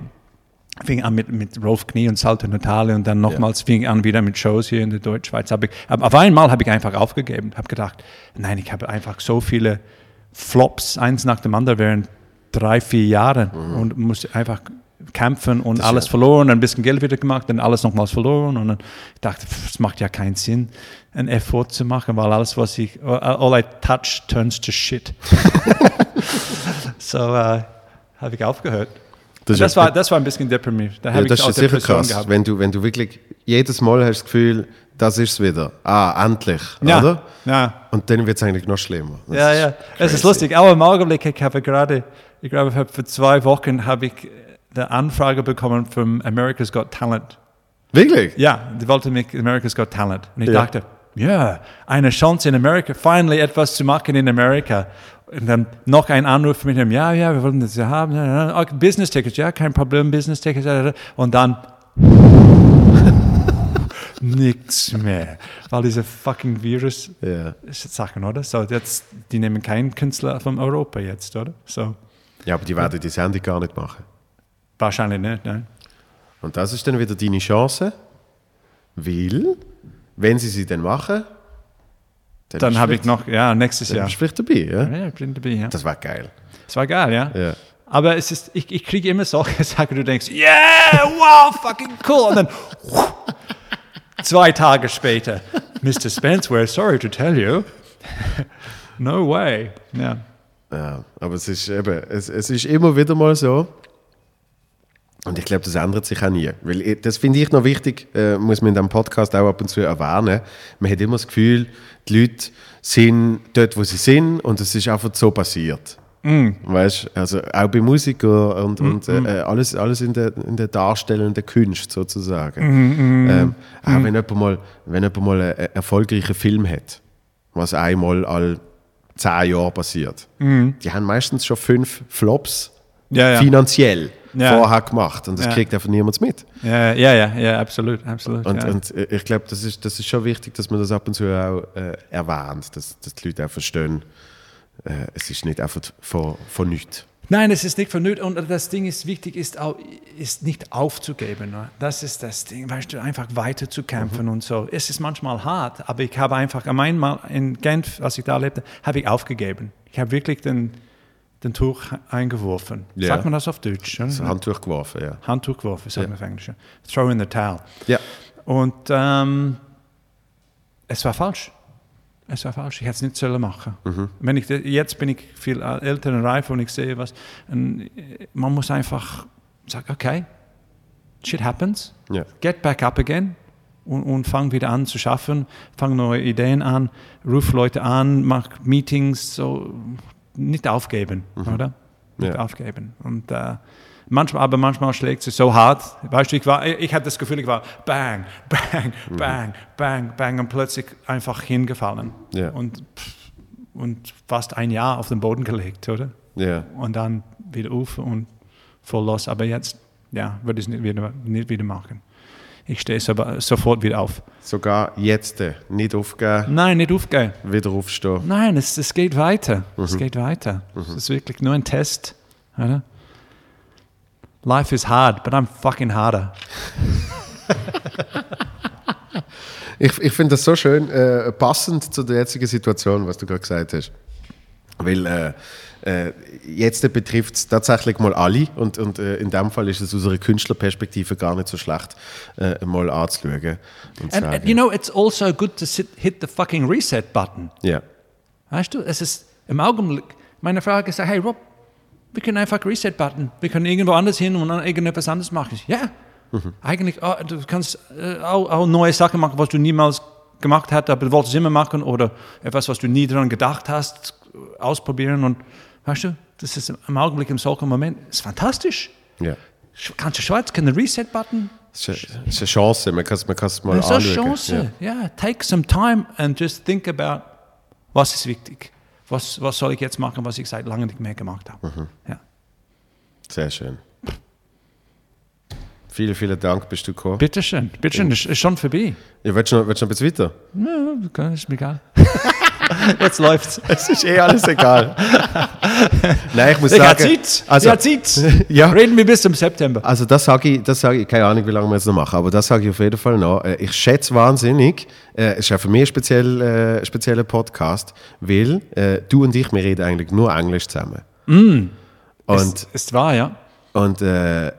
fing an mit, mit Rolf Knie und Salto Natale. Und dann nochmals fing an wieder mit Shows hier in der Deutschschweiz. Hab ich, aber auf einmal habe ich einfach aufgegeben, habe gedacht, nein, ich habe einfach so viele Flops, eins nach dem anderen während drei, vier Jahren. Und musste einfach kämpfen und ist alles ja- verloren, ein bisschen Geld wieder gemacht, dann alles nochmals verloren. Und dann ich dachte, pff, es macht ja keinen Sinn, einen Effort zu machen, weil alles, was ich, all I touch turns to shit. so äh, habe ich aufgehört. Das Das, ist war, das war ein bisschen deprimierend. Da Ja, das ist sicher krass, gehabt. wenn du, wenn du wirklich jedes Mal hast das Gefühl, das ist es wieder. Ah, endlich, Ja, oder? ja. Und dann wird es eigentlich noch schlimmer. Das Ja, ja. Es ist lustig. Aber im Augenblick, ich habe gerade, ich glaube, ich habe für zwei Wochen habe ich eine Anfrage bekommen vom America's Got Talent. Wirklich? Ja, die wollten mich America's Got Talent. Und ich Ja. dachte, ja, eine Chance in Amerika, finally etwas zu machen in Amerika. Und dann noch ein Anruf mit ihm, ja, ja, wir wollen das ja haben. Ja, ja. Okay, Business Tickets, ja, kein Problem, Business Tickets. ja, ja. Und dann nichts mehr. Weil dieser fucking Virus Ja. jetzt Sachen, oder? So, jetzt, die nehmen keinen Künstler von Europa jetzt, oder? So, Ja, aber die werden die Sendung gar nicht machen. wahrscheinlich nicht, ne? Und das ist dann wieder deine Chance, weil, wenn sie sie dann machen, Dann du habe ich noch, ja, nächstes dann Jahr. vielleicht dabei. Ja? Ja, ich bin dabei, ja. Das war geil. Das war geil, ja. Ja. Aber es ist, ich, ich kriege immer solche Sachen, du denkst, yeah, wow, fucking cool. Und dann zwei Tage später, Mr. Spence, we're sorry to tell you. no way. Ja. Ja, aber es ist eben, es, es ist immer wieder mal so. Und ich glaube, das ändert sich auch nie. Weil das finde ich noch wichtig, äh, muss man in diesem Podcast auch ab und zu erwähnen. Man hat immer das Gefühl, die Leute sind dort, wo sie sind und es ist einfach so passiert. Weißt also auch bei Musiker und, und äh, alles, alles in der, in der darstellenden Kunst sozusagen. Ähm, auch wenn jemand mal, wenn jemand mal einen, einen erfolgreichen Film hat, was einmal all zehn Jahre passiert, die haben meistens schon fünf Flops Ja, ja. finanziell Ja. vorher gemacht und das Ja. kriegt einfach niemand mit. Ja, ja, ja, ja, absolut, absolut. Und, ja. und äh, ich glaube, das ist, das ist schon wichtig, dass man das ab und zu auch äh, erwähnt, dass, dass die Leute auch verstehen, äh, es ist nicht einfach von, von nichts. Nein, es ist nicht vernünftig. Und das Ding ist wichtig, ist, auch, ist nicht aufzugeben. Ne? Das ist das Ding, weißt du, einfach weiter zu kämpfen und so. Es ist manchmal hart, aber ich habe einfach, einmal in Genf, als ich da lebte, habe ich aufgegeben. Ich habe wirklich den, den Tuch eingeworfen. Ja. Sagt man das auf Deutsch? Das Handtuch geworfen, ja. Handtuch geworfen, sagt Ja. man auf Englisch. Throw in the towel. Ja, Und ähm, es war falsch. Es war falsch. Ich hätte es nicht sollen machen. Wenn ich, jetzt bin ich viel älter und reifer und ich sehe was. Und man muss einfach sagen, okay, shit happens. Ja. Get back up again. Und, und fang wieder an zu schaffen, fang neue Ideen an, ruf Leute an, mach Meetings, so nicht aufgeben, oder? Nicht Ja. aufgeben. Und äh, manchmal, aber manchmal schlägt es so hart. Weißt du, ich war, ich hatte das Gefühl, ich war bang, bang, bang, bang, bang und plötzlich einfach hingefallen Ja. und pff, und fast ein Jahr auf den Boden gelegt, oder? ja. Und dann wieder auf und voll los. Aber jetzt, ja, würde ich es nicht wieder, nicht wieder machen. Ich stehe so, sofort wieder auf. Sogar jetzt äh, nicht aufgeben, Nein, nicht aufgehen. wieder aufstehen. Nein, es, es geht weiter. Mhm. Es geht weiter. Es ist wirklich nur ein Test. Oder? Life is hard, but I'm fucking harder. Ich, ich finde das so schön, äh, passend zu der jetzigen Situation, was du gerade gesagt hast. Weil äh, äh, jetzt betrifft es tatsächlich mal alle und, und äh, in dem Fall ist es aus einer Künstlerperspektive gar nicht so schlecht, äh, mal anzuschauen. Und And, and you know, it's also good to sit, hit the fucking reset button. ja. Weißt du, es ist im Augenblick, meine hat gesagt, hey Rob, wir können einfach Reset-Button, wir können irgendwo anders hin und dann irgendetwas anderes machen. Ja, eigentlich, oh, du kannst äh, auch, auch neue Sachen machen, was du niemals gemacht hast, aber du wolltest immer machen oder etwas, was du nie daran gedacht hast, ausprobieren und weißt du, das ist im Augenblick im solchen Moment, ist fantastisch. ja. Ganze Schweiz kann einen Reset-Button. Es ist, eine- es ist Chance, man kann es man kann's mal Das ist eine anschauen. Chance. Ja. take some time and just think about, was ist wichtig? Was, was soll ich jetzt machen, was ich seit langem nicht mehr gemacht habe? Mhm. Ja. Sehr schön. Vielen, vielen Dank, bist du gekommen. Bitteschön, bitteschön, das ist schon vorbei. Ja, willst, du noch, willst du noch ein bisschen weiter? Ja, ist mir egal. jetzt läuft's. Es ist eh alles egal. Nein, ich muss Ich sagen... Zeit. Also, ich habe Zeit. Ja. Reden wir bis zum September. Also das sage ich, das sage ich, keine Ahnung, wie lange wir jetzt noch machen, aber das sage ich auf jeden Fall noch. Äh, Ich schätze wahnsinnig, äh, es ist ja für mich ein speziell, äh, spezieller Podcast, weil äh, du und ich, wir reden eigentlich nur Englisch zusammen. Und, ist, ist wahr, ja. und äh,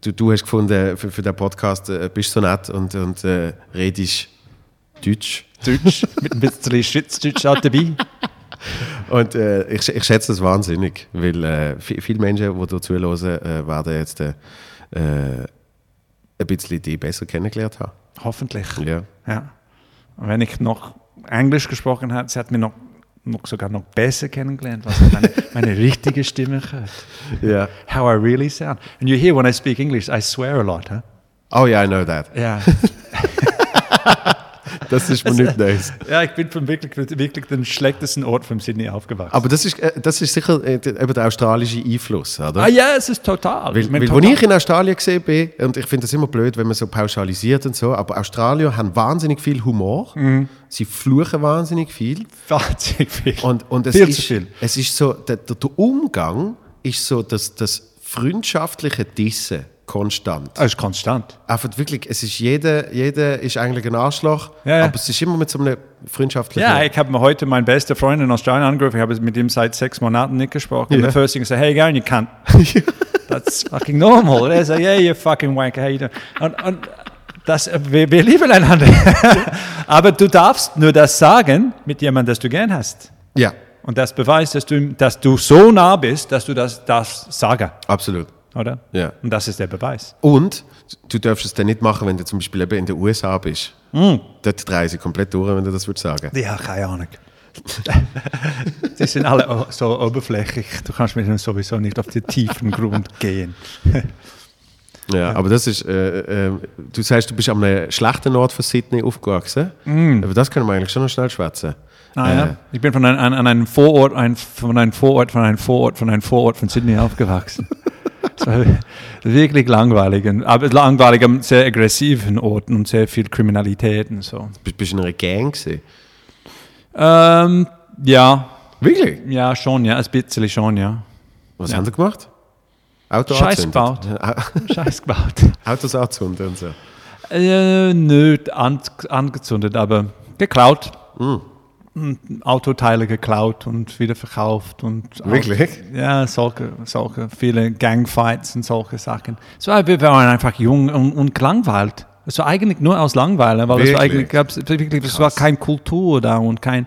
du, du hast gefunden, für, für den Podcast äh, bist du so nett und, und äh, redest Deutsch. Deutsch, mit ein bisschen Schweizerdeutsch auch dabei. Und äh, ich, ich schätze das wahnsinnig, weil äh, vi- viele Menschen, die hier zuhören, äh, werden jetzt äh, äh, ein bisschen die besser kennengelernt haben. Hoffentlich. Ja. Ja. Und wenn ich noch Englisch gesprochen hätte, sie hat mir noch, noch sogar noch besser kennengelernt, was meine, meine richtige Stimme gehört. Ja. How I really sound. And you hear when I speak English, I swear a lot, huh? Oh yeah, I know that. Yeah. Das ist mir nicht nice. Ja, ich bin von wirklich, wirklich den schlechtesten Ort von Sydney aufgewachsen. Aber das ist, äh, das ist sicher äh, der- eben der australische Einfluss, oder? ah ja, es ist total. Weil, Ich meine, weil total. als ich in Australien gesehen bin, und ich finde das immer blöd, wenn man so pauschalisiert und so, aber Australier haben wahnsinnig viel Humor. Mhm. Sie fluchen wahnsinnig viel. Wahnsinnig viel. Und, und es, Viel ist, zu viel. es ist so, der, der, der Umgang ist so das, das freundschaftliche Dissen konstant. Das ist konstant. Einfach wirklich, es ist jeder, jeder ist eigentlich ein Arschloch, Ja, ja. aber es ist immer mit so einem freundschaftlichen... Ja, ich habe mir heute meinen besten Freund in Australien angerufen. Ich habe mit ihm seit sechs Monaten nicht gesprochen. Und Ja. der first thing said, hey, Garen, you can't. That's fucking normal. Und er sagt, yeah, you fucking wanker. Doing? Und, und das, wir, wir lieben einander. Aber du darfst nur das sagen mit jemandem, das du gern hast. ja, Und das beweist, dass du, dass du so nah bist, dass du das darfst sagen, absolut. Oder? Ja. Und das ist der Beweis. Und du darfst es dann nicht machen, wenn du zum Beispiel eben in den USA bist. Mm. Dort drehen sie komplett durch, wenn du das würdest sagen. Ja, keine Ahnung. Die sind alle so oberflächlich. Du kannst mit ihnen sowieso nicht auf den tiefen Grund gehen. Ja, aber das ist, äh, äh, du sagst, du bist an einem schlechten Ort von Sydney aufgewachsen. Aber das können wir eigentlich schon noch schnell schwätzen. Ah, Äh, ja. Ich bin von, ein, an, an einem Vorort, ein, von einem Vorort, von einem Vorort, von einem Vorort von Sydney aufgewachsen. Das war wirklich langweilig, und- aber langweilig am sehr aggressiven Orten und sehr viel Kriminalität und so. Bist, du in einer Gang gewesen? Ähm, ja, Wirklich? ja, schon, ja, ein bisschen schon, ja. Was Ja. haben sie gemacht? Auto Scheiß angezündet? Scheiß gebaut. Autos anzünden und so. Äh, nö, an, angezündet, aber geklaut. Und Autoteile geklaut und wieder verkauft. Und Wirklich? Ja, solche, solche viele Gangfights und solche Sachen. So, wir waren einfach jung und, und gelangweilt. Es war eigentlich nur aus Langeweile, weil es war eigentlich gab's wirklich, es war keine Kultur da und kein,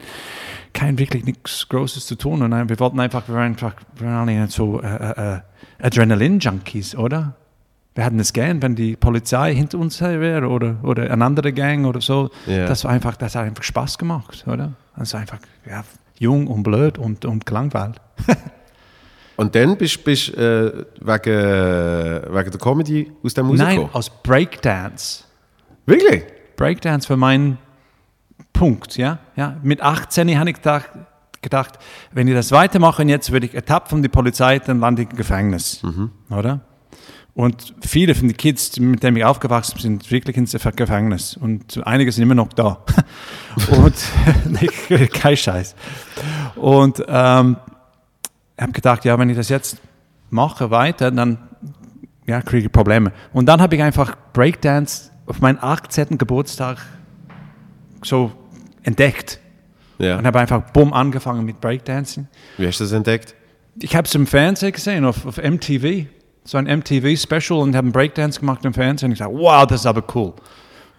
kein wirklich nichts Großes zu tun. Und wir wollten einfach, wir waren einfach, wir waren alle so äh, äh, Adrenalin-Junkies, oder? Wir hatten es gern, wenn die Polizei hinter uns wäre oder, oder eine andere Gang oder so. Ja. Das war einfach, das hat einfach Spaß gemacht, oder? Das war einfach ja, jung und blöd und, und gelangweilt. Und dann bist du äh, wegen, wegen der Comedy aus dem Nein, rausgekommen? aus Breakdance. Wirklich? Breakdance war mein Punkt, ja. ja. Mit 18 habe ich gedacht, gedacht, wenn ich das weitermache und jetzt werde ich ertappt von der Polizei, dann lande ich im Gefängnis, oder? Und viele von den Kids, mit denen ich aufgewachsen bin, sind wirklich ins Gefängnis. Und einige sind immer noch da. und kein Scheiß. Und ähm, ich habe gedacht, ja, wenn ich das jetzt mache weiter, dann ja, kriege ich Probleme. Und dann habe ich einfach Breakdance auf meinen 18. Geburtstag so entdeckt. Ja. Und habe einfach bumm angefangen mit Breakdancing. Wie hast du das entdeckt? Ich habe es im Fernsehen gesehen, auf, auf MTV. So ein MTV-Special und habe einen Breakdance gemacht im Fernsehen. Und ich dachte, wow, das ist aber cool.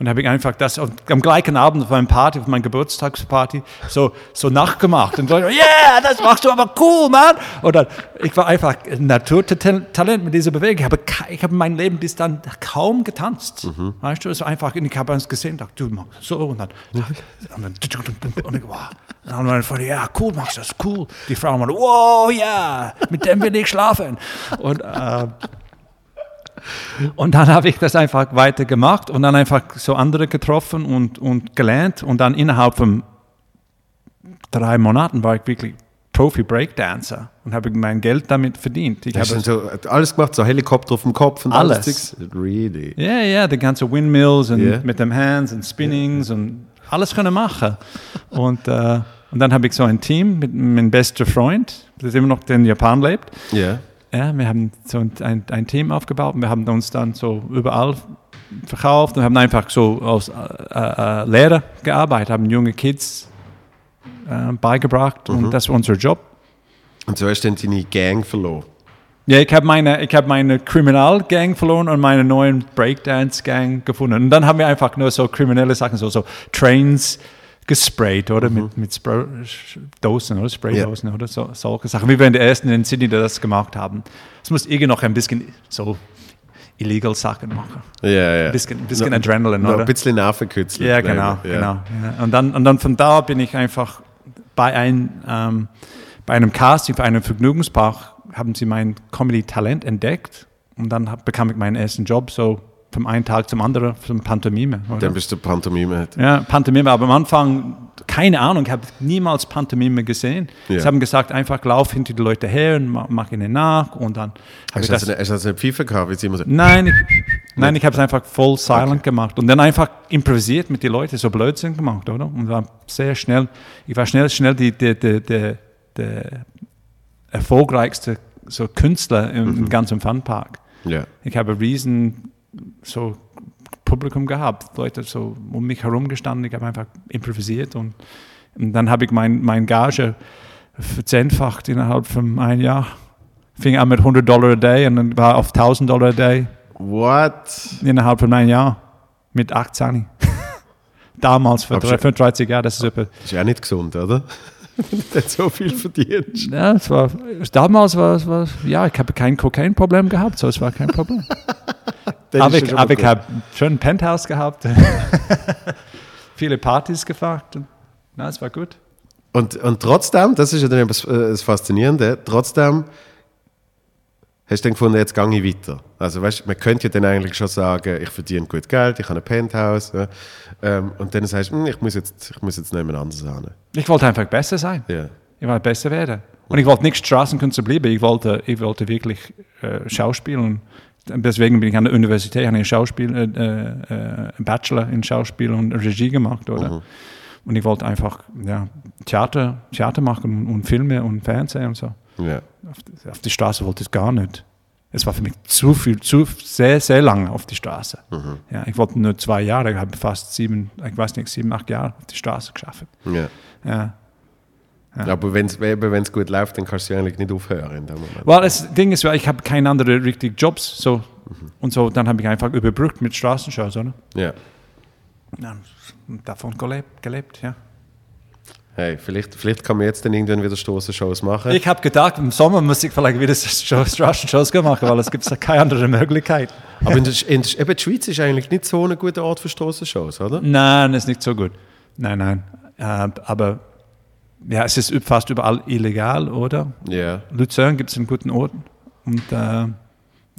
Und habe ich einfach das am gleichen Abend auf meinem Party, auf meiner Geburtstagsparty, so, so nachgemacht. Und so, yeah, das machst du aber cool, Mann. Oder ich war einfach ein Naturtalent mit dieser Bewegung. Ich habe, ich habe mein Leben bis dann kaum getanzt. Weißt du, es war einfach, und ich habe uns gesehen, dachte, du machst so und dann, und dann, und ich, wow. Und dann meine Freunde, ja, cool, machst du das, cool. Die Frau meinte, wow, ja, mit dem will ich schlafen. Und, äh, und dann habe ich das einfach weiter gemacht und dann einfach so andere getroffen und, und gelernt. Und dann innerhalb von drei Monaten war ich wirklich Profi-Breakdancer und habe mein Geld damit verdient. Ich habe, so alles gemacht, so Helikopter auf dem Kopf und Alles. Zeugs? Really? ja, ja, die ganze Windmills und Ja. mit dem Hands und Spinnings und alles können machen. Und, äh, und dann habe ich so ein Team mit meinem besten Freund, das immer noch in Japan lebt. Ja. Ja, wir haben so ein, ein, Team aufgebaut und wir haben uns dann so überall verkauft und haben einfach so als äh, äh, Lehrer gearbeitet, haben junge Kids äh, beigebracht und das war unser Job. Und so hast du dann deine Gang verloren. Ja, ich habe meine, ich hab meine Kriminalgang verloren und meine neuen Breakdance-Gang gefunden. Und dann haben wir einfach nur so kriminelle Sachen, so, so Trains gesprayt, oder? Mit, mit Spray Dosen, oder? Spraydosen, oder? So, solche Sachen. Wir waren die Ersten in Sydney, das gemacht haben. Es muss irgendwie noch ein bisschen so illegal Sachen machen. Ja, ja. Ein bisschen, ein bisschen Noch- Adrenalin, Noch oder? ein bisschen Nervenkützler. Ja, genau, Ja. genau. Ja. Und, dann, und dann von da bin ich einfach bei, ein, ähm, bei einem Casting für einen Vergnügungspark haben sie mein Comedy-Talent entdeckt und dann hab, bekam ich meinen ersten Job so vom einen Tag zum anderen zum Pantomime. Oder? Dann bist du Pantomime. Ja, Pantomime, aber am Anfang, keine Ahnung, ich habe niemals Pantomime gesehen. Ja. Sie haben gesagt, einfach lauf hinter die Leute her und ma- mach ihnen nach und dann habe Hast ich du das... eine, hast du eine Pfeife gehabt, sie immer so. Nein, ich, nein, ich habe es einfach voll silent gemacht und dann einfach improvisiert mit den Leuten, so Blödsinn gemacht, oder? Und war sehr schnell, ich war schnell, schnell die, die, die, die, der erfolgreichste so Künstler im, im ganzen Funpark. Ja. Ich habe riesen so Publikum gehabt, Leute so um mich herum gestanden, ich habe einfach improvisiert und, und dann habe ich mein, mein Gage verzehnfacht innerhalb von einem Jahr. Fing an mit 100 Dollar a day und dann war auf 1000 Dollar a day What? innerhalb von einem Jahr mit 18. Damals, für Aber drei- schon- 35 Jahre, das ist etwa Ist ja nicht gesund, oder? Nicht so viel verdienst. Ja, es war, damals war es, war, ja, ich habe kein Kokainproblem gehabt, so es war kein Problem. Aber ich, aber ich habe schon ein Penthouse gehabt, viele Partys gefragt na, es war gut. Und, und trotzdem, das ist ja dann äh, das Faszinierende, trotzdem hast du dann gefunden, jetzt gehe ich weiter. Also weißt, man könnte ja dann eigentlich schon sagen, ich verdiene gut Geld, ich habe ein Penthouse. Ja, ähm, und dann sagst du, hm, ich muss jetzt, ich muss jetzt niemand anderes hin. Ich wollte einfach besser sein. Ja. Ich wollte besser werden. Und ich wollte nicht Straßenkünstler bleiben, ich wollte, ich wollte wirklich äh, Schauspielen. Deswegen bin ich an der Universität, habe ich Schauspiel, äh, äh, einen Bachelor in Schauspiel und Regie gemacht, oder? Und ich wollte einfach ja, Theater, Theater machen und, und Filme und Fernsehen und so. Ja. Auf, die- Straße wollte ich gar nicht. Es war für mich zu viel, zu sehr, sehr lange auf die Straße. Ja, ich wollte nur zwei Jahre, ich habe fast sieben, ich weiß nicht, sieben, acht Jahre auf die Straße geschafft. Ja. Ja. Aber wenn es gut läuft, dann kannst du ja eigentlich nicht aufhören in dem Moment. Weil das Ding ist, ich habe keine anderen richtigen Jobs so und so, dann habe ich einfach überbrückt mit Straßenshows, oder? Ja. Ja, und davon gelebt, gelebt, ja. Hey, vielleicht, vielleicht kann man jetzt dann irgendwann wieder Straßenshows machen. Ich habe gedacht, im Sommer muss ich vielleicht wieder Show- Straßenshows machen, weil es gibt ja keine andere Möglichkeit. Aber in der, in der, eben die Schweiz ist eigentlich nicht so ein guter Ort für Straßenshows, oder? Nein, das ist nicht so gut. Nein, nein. Äh, aber ja, es ist fast überall illegal, oder? Ja. Luzern gibt es einen guten Ort und äh,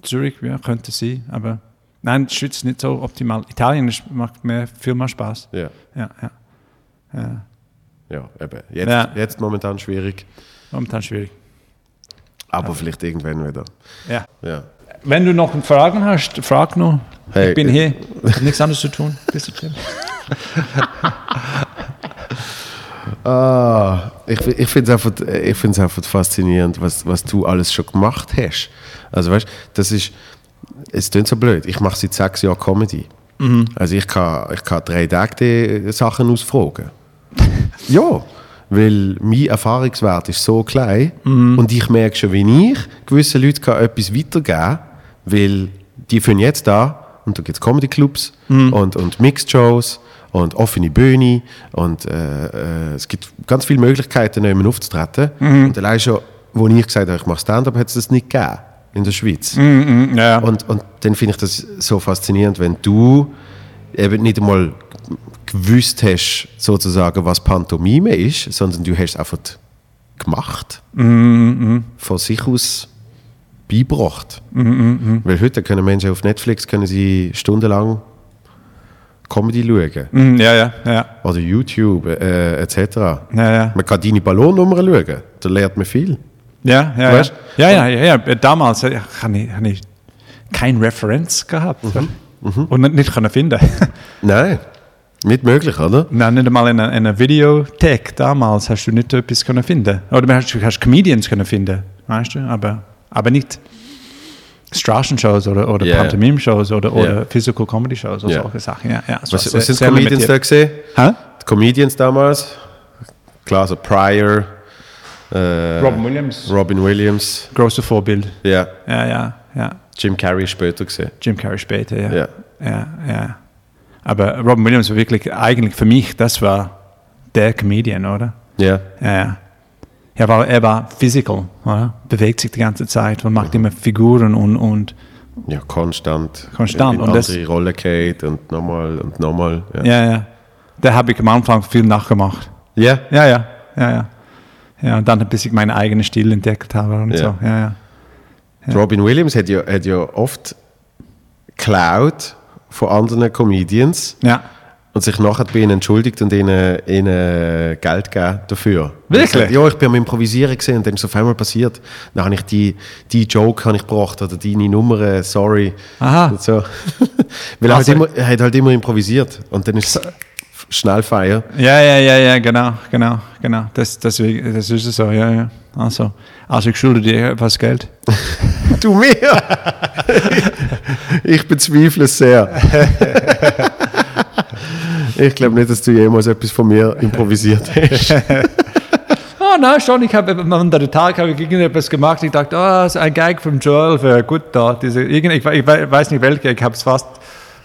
Zürich, ja, könnte sie, aber nein, die Schweiz ist nicht so optimal. Italien macht mir viel mehr Spaß. Ja. Ja, ja. ja. Ja, eben. Jetzt, Ja. jetzt momentan schwierig, Momentan schwierig. aber vielleicht irgendwann wieder. Ja. Ja. Wenn du noch Fragen hast, frag nur. Hey, ich bin äh, hier. Nichts anderes zu tun. Bist du Tim? Ah, ich, ich finde es einfach, ich find's einfach faszinierend, was, was du alles schon gemacht hast. Also weißt, das ist, es klingt so blöd, ich mache seit sechs Jahren Comedy. Also ich kann, ich kann drei Tage die Sachen ausfragen. Ja, weil mein Erfahrungswert ist so klein und ich merke schon, wie ich gewissen Leuten kann etwas weitergeben kann, weil die führen jetzt da und da gibt es Comedy-Clubs und, und Mixed-Shows und offene Bühne und äh, äh, es gibt ganz viele Möglichkeiten, jemanden aufzutreten. Und allein schon, wo ich gesagt habe, ich mache Stand-Up, hat es das nicht gegeben in der Schweiz. Ja. Und, und dann finde ich das so faszinierend, wenn du eben nicht einmal gewusst hast, sozusagen, was Pantomime ist, sondern du hast es einfach gemacht. Von sich aus beigebracht. Weil heute können Menschen auf Netflix können sie stundenlang Comedy schauen. Mm, ja, ja, ja. Oder YouTube, äh, etc. Ja, ja. Man kann deine Ballonnummer schauen. Da lernt man viel. Ja, ja, ja. Weißt? ja, ja, ja, ja. Damals äh, habe ich, hab ich keine Referenz gehabt und nicht, nicht können finden. Nein, nicht möglich, oder? Nein, nicht einmal in einer, in einer Videothek damals hast du nicht etwas können finden. Oder du hast, hast Comedians können finden, weißt du, aber, aber nicht Straßenshows oder, oder Ja. Pantomime-Shows oder, Ja. oder Physical Comedy-Shows oder Ja. solche Sachen. Ja, ja, Was, was sind Comedians da gesehen? Hä? Die Comedians damals? Klar, so Pryor, äh, Robin Williams, Robin Williams, großes Vorbild. ja, Ja, ja, ja. Jim Carrey später gesehen. Jim Carrey später, ja. Ja. ja, ja. Aber Robin Williams war wirklich, eigentlich für mich, das war der Comedian, oder? Ja, Ja, ja. Ja, weil er war physical, oder? bewegt sich die ganze Zeit und macht immer Figuren und, und ja, konstant. Konstant, In, und andere das- Rollen geht und nochmal und nochmal. Ja. ja, ja. Da habe ich am Anfang viel nachgemacht. ja. Ja, ja, ja, ja. Ja, und dann bis ich meinen eigenen Stil entdeckt habe und Ja. so. Ja, ja. Robin Williams hat ja, hat ja oft geklaut von anderen Comedians Ja. und sich nachher bei ihnen entschuldigt und ihnen, ihnen Geld gegeben dafür. Wirklich? Und sagt, Ja, ich bin am Improvisieren gesehen und dann ist es auf einmal passiert. Dann habe ich die, die Joke habe ich gebracht oder deine Nummer, sorry. Aha. Und so. Weil er, Also- immer, er hat halt immer improvisiert und dann ist es schnell feiern. Ja, ja, ja, ja, genau, genau, genau. Das, deswegen, das ist es so, ja, ja. Also, also ich schulde dir etwas Geld. Du mir! ich bezweifle es sehr. ich glaube nicht, dass du jemals etwas von mir improvisiert hast. Oh nein, schon, ich habe am anderen Tag habe ich irgendetwas gemacht. Ich dachte, oh, ist ein Gag von Joel wäre gut da. Diese, ich, ich we- weiß nicht welcher, ich habe es fast,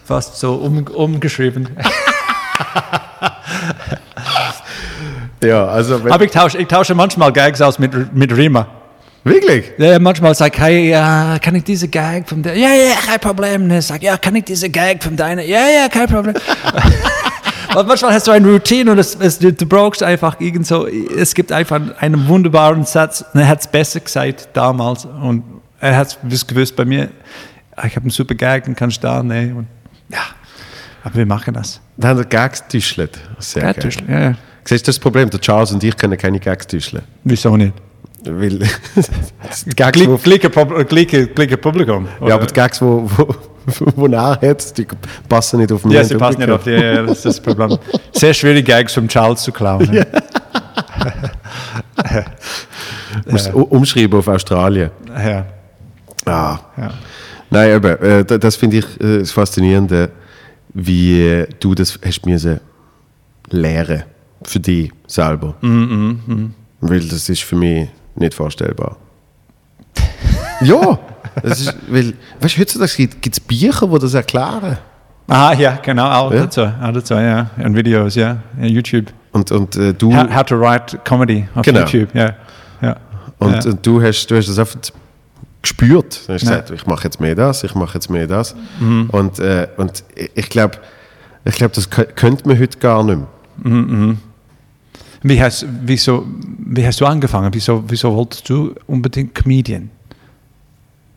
fast so um, umgeschrieben. Ja, also Aber ich tausche, ich tausche manchmal Gags aus mit, mit Rima. wirklich? Ja, manchmal sag ich, hey, ja, kann ich diese Gag von der? Ja, ja, kein Problem. Ne, sag, ja, kann ich diese Gag von deiner? Ja, ja, kein Problem. Und manchmal hast du eine Routine und es, es, du, brauchst einfach irgend so, es gibt einfach einen wunderbaren Satz, und er hat es besser gesagt damals und er hat es gewusst bei mir, ah, ich habe einen super Gag und kannst da, ne, und ja, aber wir machen das. Dann hat er Gags tischelt. Sehr Ja, geil. Tischl, ja, ja. Siehst du das Problem? Der Charles und ich können keine Gags tischeln. Wieso nicht? Weil Gags, Gleiche, wo, gleiche, Pub- gleiche, gleiche Publikum. ja, aber die Gags, wo, wo, wo er hat, die passen nicht auf mich. Ja, sie passen nicht auf die, ja, das ist das Problem. Sehr schwierig, Gags vom Charles zu klauen. Du musst u- umschreiben auf Australien. Ja. Ah. Ja. Nein, eben, äh, da- das finde ich äh, das Faszinierende, wie äh, du das hast müssen lernen für dich selber. Mm, Weil das ist für mich nicht vorstellbar. ja, das ist, weil, weißt du, heutzutage gibt es Bücher, die das erklären. Ah, ja, genau, auch Ja? dazu, auch dazu, ja. Und Videos, ja. ja YouTube. Und, und äh, du, How, how to write comedy auf Genau. YouTube, ja. ja. und, ja. und du, hast, du hast das einfach gespürt. Du hast Ja. Mhm. gesagt, ich mache jetzt mehr das, ich mache jetzt mehr das. Und, äh, und ich- glaube, ich glaub, das kö- könnte man heute gar nicht mehr. Wie, hast, wieso, wie hast du angefangen? Wieso, wieso wolltest du unbedingt Comedian?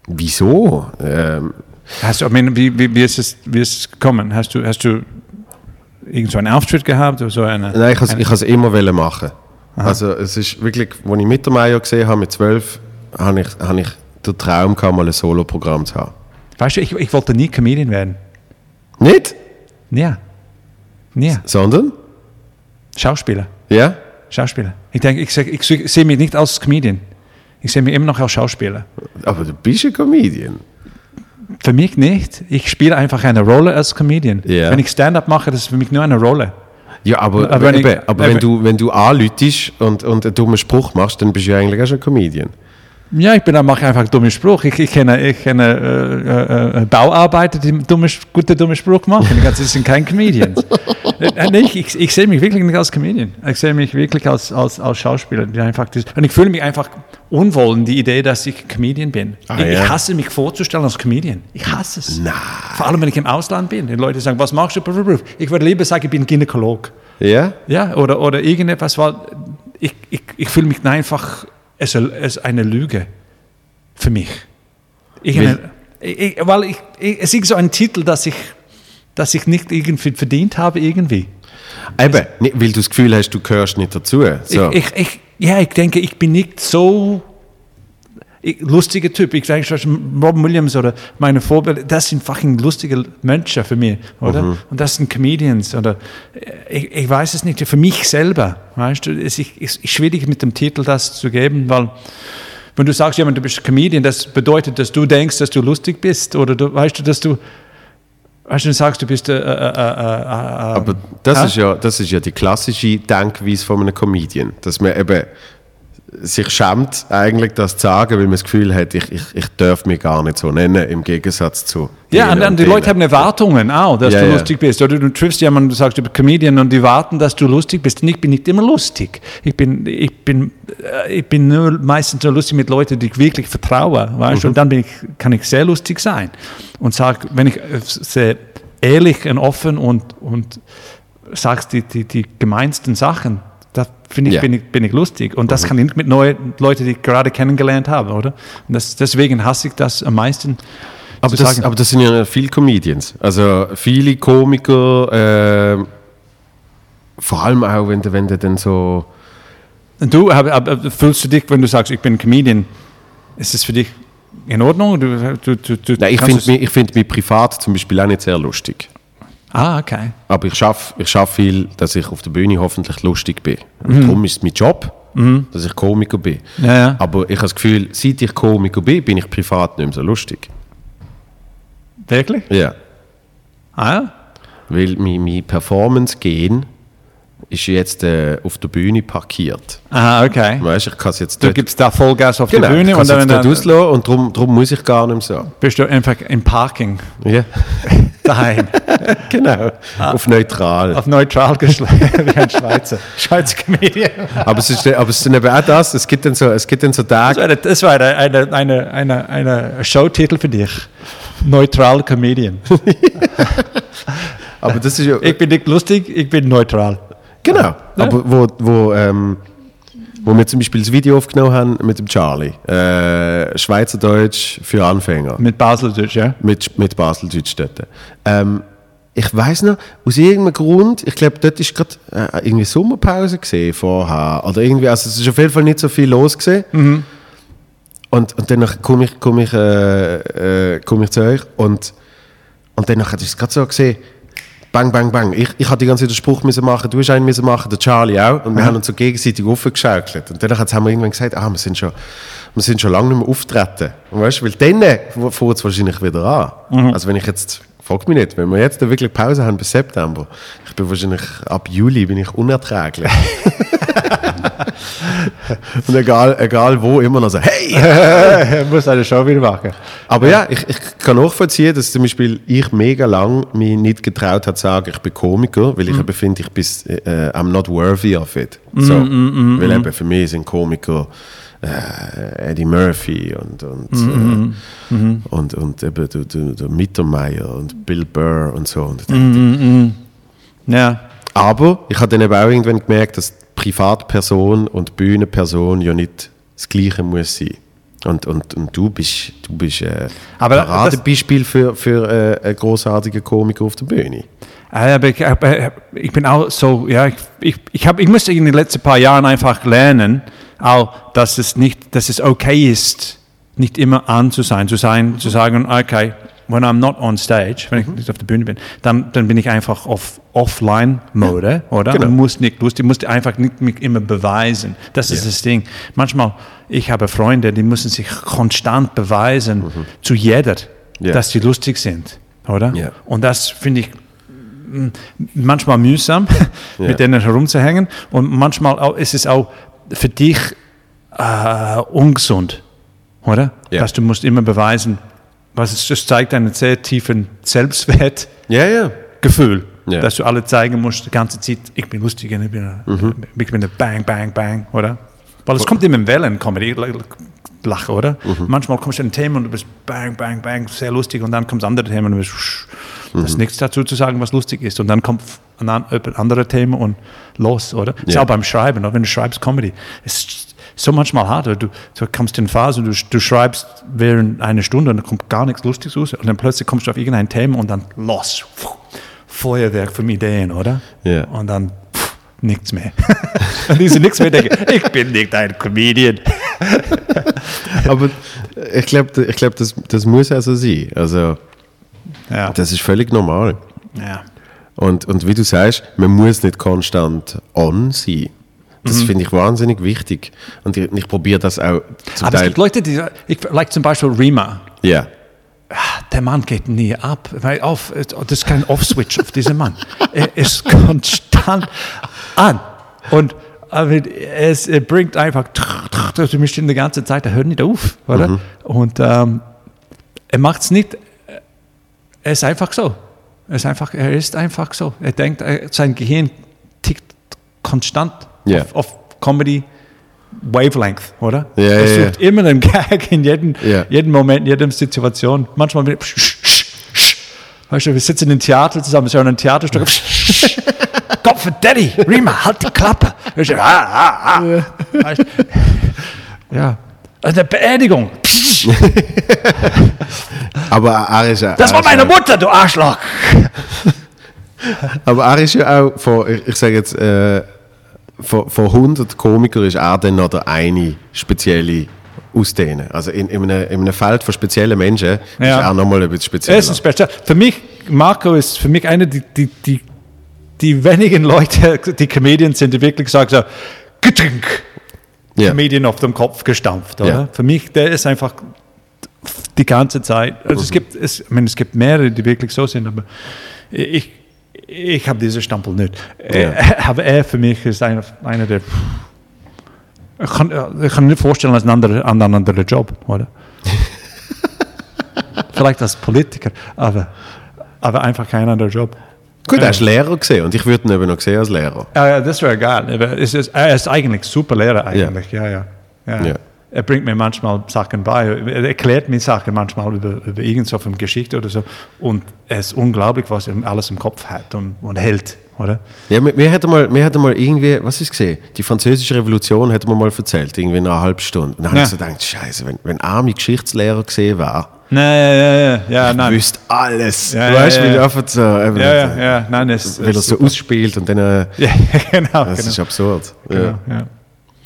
Wieso? Ähm, Hast du, ich meine, wie, wie, wie, ist es, wie ist es gekommen? Hast du, hast du irgend so einen Auftritt gehabt? Oder so eine, Nein, ich has es immer machen. Also es ist wirklich, als ich Mittermeier gesehen habe mit zwölf, habe ich, habe ich den Traum gehabt, mal ein Soloprogramm zu haben. Weißt du, ich, ich wollte nie Comedian werden. Nicht, Nie. Nie. sondern, Schauspieler. ja, Schauspieler. Ich denke, ich, ich, seh- sehe mich nicht als Comedian. Ich sehe mich immer noch als Schauspieler. aber du bist ein Comedian. Für mich nicht. Ich spiele einfach eine Rolle als Comedian. Ja. Wenn ich Stand-up mache, das ist für mich nur eine Rolle. Ja, aber, Aber wenn ich- aber wenn, du, wenn du anläutest und, und einen dummen Spruch machst, dann bist du ja eigentlich auch schon Comedian. Ja, ich bin mache ich einfach dummen Spruch. Ich, ich kenne, ich kenne äh, äh, Bauarbeiter, die dumme, gute dumme Spruch machen. Die ganzen sind kein Comedians. äh, nicht, ich, ich sehe mich wirklich nicht als Comedian. Ich sehe mich wirklich als, als, als Schauspieler. Die einfach das, und ich fühle mich einfach unwohl in die Idee, dass ich Comedian bin. Ah, ich, ja. ich hasse mich vorzustellen als Comedian. Ich hasse es. Nein. Vor allem, wenn ich im Ausland bin. Die Leute sagen, was machst du? Ich würde lieber sagen, ich bin Gynäkolog. Ja? Ja, oder, oder irgendetwas, weil ich, ich, ich fühle mich einfach, ist eine Lüge für mich. Ich, Weil- ich, weil ich, ich, es ist so ein Titel, dass ich, dass ich nicht irgendwie verdient habe, irgendwie. Eben, weil du das Gefühl hast, du gehörst nicht dazu. So. Ich, ich, ja, ich denke, ich bin nicht so ich, lustiger Typ. Ich sage Robin Williams oder meine Vorbilder, das sind fucking lustige Menschen für mich, oder? Und das sind Comedians, oder? Ich, ich weiß es nicht, für mich selber, weißt du? Es ist, schwierig mit dem Titel das zu geben, weil wenn du sagst, jemand, du bist Comedian, das bedeutet, dass du denkst, dass du lustig bist, oder du, weißt du, dass du, weißt du, du sagst, du bist, äh, äh, äh, äh, äh, Aber das ist, ja, das ist ja die klassische Denkweise von einem Comedian, dass man eben sich schämt, eigentlich das zu sagen, weil man das Gefühl hat, ich, ich, ich darf mich gar nicht so nennen, im Gegensatz zu. Ja, und dann die. Leute haben Erwartungen auch, dass Ja, du ja. lustig bist. Oder du triffst jemanden, du sagst, du bist Comedian und die warten, dass du lustig bist. Und ich bin nicht immer lustig. Ich bin, ich bin, äh, ich bin nur meistens so lustig mit Leuten, die ich wirklich vertraue. Weißt? Mhm. Und dann bin ich, kann ich sehr lustig sein. Und sag, wenn ich äh, sehr ehrlich und offen und, und sagst die, die, die gemeinsten Sachen, finde ich, Ja. bin ich, bin ich lustig. Und das kann ich nicht mit neuen Leuten, die ich gerade kennengelernt habe, oder? Und das, deswegen hasse ich das am meisten, Aber das, aber das sind ja viele Comedians. Also viele Komiker, äh, vor allem auch, wenn du, wenn du dann so. Du, hab- hab- fühlst du dich, wenn du sagst, ich bin Comedian, ist das für dich in Ordnung? Du, du, du, Nein, ich finde es- mich, ich find mich privat zum Beispiel auch nicht sehr lustig. Ah, okay. Aber ich schaffe ich schaff viel, dass ich auf der Bühne hoffentlich lustig bin. Und darum ist es mein Job, dass ich Komiker bin. Ja, ja. Aber ich habe das Gefühl, seit ich Komiker bin, bin ich privat nicht mehr so lustig. Wirklich? Ja. Ah, ja. Weil mein, mein Performance-Gen ist jetzt äh, auf der Bühne parkiert. Ah, okay. Weißt du, ich kann es jetzt Du gibst da Vollgas auf genau, die Bühne und dann, dann auslassen und darum, darum muss ich gar nicht mehr so. bist du einfach im Parking Ja, daheim. genau. Auf neutral. auf neutral geschlagen, wie ein Schweizer. Schweizer Comedian. Aber es ist, aber es ist dann eben auch das, es gibt dann so, es gibt dann so Das Tage, das war eine, eine, eine, eine, eine Showtitel für dich. Neutral Comedian. aber das ist ja, Ich bin nicht lustig, ich bin neutral. genau, aber wo, wo, ähm, wo wir zum Beispiel das Video aufgenommen haben mit dem Charlie, äh, Schweizerdeutsch für Anfänger. Mit Baseldeutsch, ja? mit, mit Baseldeutsch dort. Ähm, ich weiß noch, aus irgendeinem Grund, ich glaube, dort ist gerade äh, irgendwie Sommerpause gesehen vorher. Oder irgendwie, also es ist auf jeden Fall nicht so viel los gesehen. Und, und dann komme ich, komm ich, äh, äh, komm ich zu euch und, und dann ist es gerade so gesehen, bang, bang, bang. Ich, ich hatte die ganze Zeit den Spruch müssen machen, du hast einen müssen machen, der Charlie auch. Und wir haben uns so gegenseitig aufgeschaukelt. Und dann haben wir irgendwann gesagt, ah, wir sind schon, wir sind schon lange nicht mehr auftreten. Und weißt, weil dann fängt es wahrscheinlich wieder an. Also wenn ich jetzt, frag mich nicht, wenn wir jetzt wirklich Pause haben bis September, ich bin wahrscheinlich, ab Juli bin ich unerträglich. Und egal, egal wo, immer noch so, hey! muss eine Show wieder machen. Aber ja, ich, ich kann nachvollziehen, dass zum Beispiel ich mega lang mich nicht getraut hat zu sagen, ich bin Komiker, weil ich eben finde, ich bin äh, I'm not worthy of it. So, weil eben für mich sind Komiker äh, Eddie Murphy und und, äh, und, und eben der, der, Mittermeier und Bill Burr und so. Und ich dachte, Ja. Aber ich habe dann eben auch irgendwann gemerkt, dass Privatperson und Bühnenperson ja nicht das Gleiche muss sein. Und, und, und du bist, du bist äh, Aber ein Paradebeispiel für, für äh, einen großartigen Komiker auf der Bühne. Ah, Aber ich, aber ich bin auch so, ja, ich, ich, ich, hab, ich musste in den letzten paar Jahren einfach lernen, auch, dass es nicht, dass es okay ist, nicht immer an zu sein, zu sein, zu sagen, okay, when I'm not on stage, wenn ich nicht auf der Bühne bin, dann, dann bin ich einfach auf Offline-Mode, oder? genau. Und muss nicht lustig, musste einfach nicht mich immer beweisen. Das ist Ja. das Ding. Manchmal, ich habe Freunde, die müssen sich konstant beweisen zu jeder, Ja. dass sie lustig sind, oder? Ja. Und das finde ich manchmal mühsam, Ja. mit denen herumzuhängen. Und manchmal auch, ist es auch für dich äh, ungesund, oder? Ja. Dass du musst immer beweisen, was es das zeigt einen sehr tiefen Selbstwertgefühl, Ja, dass du alle zeigen musst die ganze Zeit, ich bin lustig, ich bin, Mhm. ich bin ein Bang, Bang, Bang, oder? Weil es kommt immer in Wellen, Comedy, Lachen, oder? Mhm. Manchmal kommst du in ein Thema und du bist Bang, Bang, Bang, sehr lustig und dann kommt andere Thema und du bist, sch- Mhm. das ist nichts dazu zu sagen, was lustig ist. Und dann kommt ein an- andere Thema und los, oder? Ist Ja. auch beim Schreiben, oder? wenn du schreibst Comedy. Es ist so manchmal hart, oder? Du, du kommst in Phase und du, du schreibst während einer Stunde und dann kommt gar nichts Lustiges raus. Und dann plötzlich kommst du auf irgendein Thema und dann los. Feuerwerk von Ideen, oder? Ja. Und dann nichts mehr. und diese nichts mehr denken, ich bin nicht ein Comedian. Aber ich glaube, ich glaub, das, das muss auch so sein. Also, Ja. das ist völlig normal. ja. Und, und wie du sagst, man muss nicht konstant on sein. Das Mhm. finde ich wahnsinnig wichtig. Und ich, ich probiere das auch zum Aber es gibt Leute, die, ich, like zum Beispiel Rima, Ja. der Mann geht nie ab. Weil auf, das ist kein Off-Switch auf diesen Mann. Er ist konstant an. Und aber es, bringt einfach, mischt ihn die ganze Zeit, er hört nicht auf, oder? Und ähm, er macht es nicht, er ist einfach so. Er ist einfach, er ist einfach so. Er denkt, er, sein Gehirn tickt konstant Ja. auf, auf Comedy Wavelength, oder? Ja, er sucht immer einen Gag in jedem, jedem Moment, in jeder Situation. Manchmal mit Weißt du, wir sitzen im Theater zusammen, es ist ja ein Theaterstück. Gott für Daddy, Rima, halt die Klappe. Weißt du, ah, ah, ah. Weißt du? Ja. Also eine Beerdigung. Aber er ist ja. Das war meine Mutter, du Arschloch. Aber er ist ja auch, von, ich, ich sage jetzt, äh, von, von 100 Komikern ist er dann noch der eine spezielle aus denen. Also in, in, einem, in einem Feld von speziellen Menschen ist Ja. er nochmal ein bisschen Er spezieller. ist ein Spezial. Für mich, Marco ist für mich einer, die, die, die, die wenigen Leute, die Comedians sind, die wirklich sagen so, Getränk, Ja. Comedian auf dem Kopf gestampft, oder? Ja. Für mich, der ist einfach die ganze Zeit. Also es gibt, es, ich meine, es gibt mehrere, die wirklich so sind, aber ich, ich habe diese Stempel nicht. Äh, Aber er für mich ist einer, einer der. Ich kann, ich kann mir nicht vorstellen, als ein anderer, ein anderer Job, oder? Vielleicht als Politiker, aber, aber einfach kein anderer Job. Gut, er ist Lehrer gesehen und ich würde ihn eben noch sehen als Lehrer. Ja, ja, das wäre geil. Es ist, er ist eigentlich super Lehrer eigentlich. Ja, ja. ja. Ja. Er bringt mir manchmal Sachen bei. Er erklärt mir Sachen manchmal über, über irgend so eine Geschichte oder so. Und es ist unglaublich, was er alles im Kopf hat und, und hält, oder? Ja, mir, mir, hätte mal, mir hätte mal irgendwie, was ist gesehen? Die französische Revolution hätte man mal erzählt, irgendwie in einer halben Stunde. Und dann Ja. habe ich so gedacht, Scheiße, wenn, wenn arme Geschichtslehrer gesehen wäre, Nein, ja, ja, ja, ich nein. wüsste alles. Ja, du weißt, ja, wie ja. er einfach so, eben, Ja, ja, ja, nein, es, weil er so ausspielt und dann, äh, Ja, genau. das genau. ist absurd. Ja. genau ja.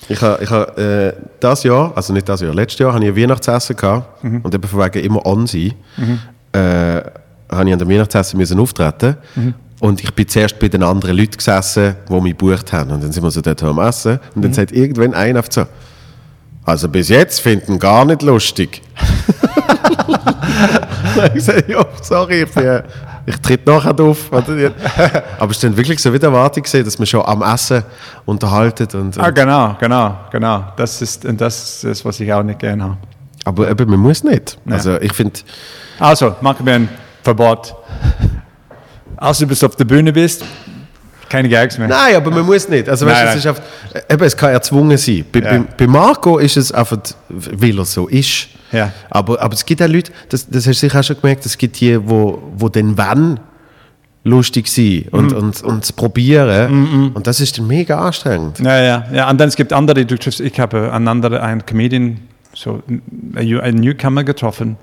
Ich habe ich ha, äh, das Jahr, also nicht das Jahr, letztes Jahr, habe ich ein Weihnachtsessen gehabt Mhm. und eben von wegen immer on sein, äh, habe ich an der Weihnachtsessen müssen auftreten Mhm. und ich bin zuerst bei den anderen Leuten gesessen, die mich gebucht haben und dann sind wir so dort am Essen und Mhm. dann sagt irgendwann einer auf so, also bis jetzt finden gar nicht lustig. ich sage, ja, sorry, ich, bin, ich tritt nachher auf. oder? Aber es ist dann wirklich so wie die Erwartung gesehen, dass man schon am Essen unterhaltet und, und Ah, genau, genau, genau. Das ist, und das ist, was ich auch nicht gerne habe. Aber eben, man muss nicht. Also ich finde, Also, machen wir ein Verbot. Als du bis auf der Bühne bist, keine Gags mehr. nein, aber man muss nicht. Also weißt, Nein, es, ist einfach, eben, es kann erzwungen sein. Bei, Ja. bei, bei Marco ist es einfach, weil er so ist. Ja. Aber, aber es gibt auch Leute, das, das hast du sicher auch schon gemerkt, es gibt die, wo, wo dann wenn lustig sind und, Mhm. und, und es probieren. Und das ist dann mega anstrengend. Ja, ja, ja. Und dann es gibt andere, du triffst, ich habe einen anderen, einen Comedian, so einen Newcomer getroffen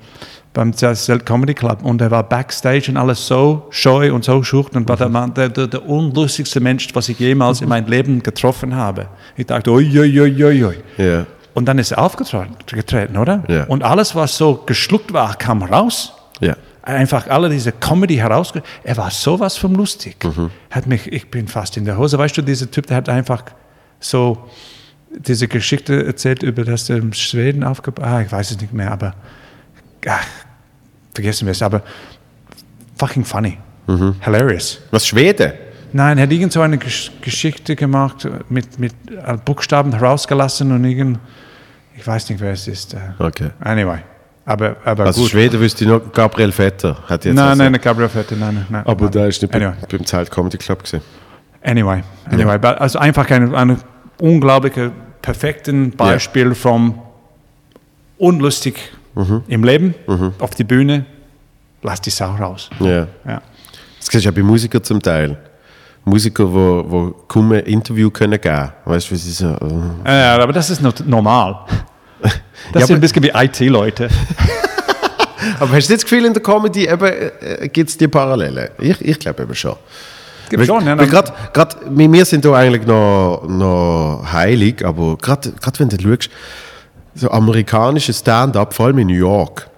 beim Zelt Comedy Club und er war backstage und alles so scheu und so schucht und war der, Mann, der, der, der unlustigste Mensch, was ich jemals in meinem Leben getroffen habe. Ich dachte, ui, ui, ui, ui, ui. Ja. Und dann ist er aufgetreten, oder? Ja. Und alles, was so geschluckt war, kam raus. Ja. Einfach alle diese Comedy herausge... Er war sowas von lustig. Mhm. Hat mich, ich bin fast in der Hose. Weißt du, dieser Typ, der hat einfach so diese Geschichte erzählt über das in Schweden aufgebaut. Ah, ich weiß es nicht mehr, aber ach, vergessen wir es. Aber fucking funny, Mhm. hilarious. Was Schweden? Nein, er hat irgend so eine Gesch Geschichte gemacht, mit, mit äh, Buchstaben herausgelassen und irgend, ich weiß nicht, wer es ist. äh. Okay. Anyway, aber, aber Also gut. Schweden wüsste ich noch Gabriel Vetter. Hat jetzt Nein, also- nein, Gabriel Fette, nein, nein. Aber nein. der ist nicht Anyway. beim Zelt Comedy Club gesehen. Anyway, anyway. but Also einfach ein, ein unglaublicher, perfekten Beispiel von unlustig im Leben, auf die Bühne, lass die Sau raus. Ja. Ja. Das siehst du ja bei Musikern zum Teil. Musiker, wo, wo kaum ein Interview können geben. Weißt du, sie so. äh, Ja, aber das ist normal. Das Ja, sind ein bisschen wie IT-Leute. Aber hast du das Gefühl, in der Comedy äh, gibt es die Parallelen? Ich, ich glaube eben schon. Gibt schon, ja. Weil grad, grad, wir sind da eigentlich noch, noch heilig, aber gerade wenn du schaust, so amerikanische Stand-up, vor allem in New York,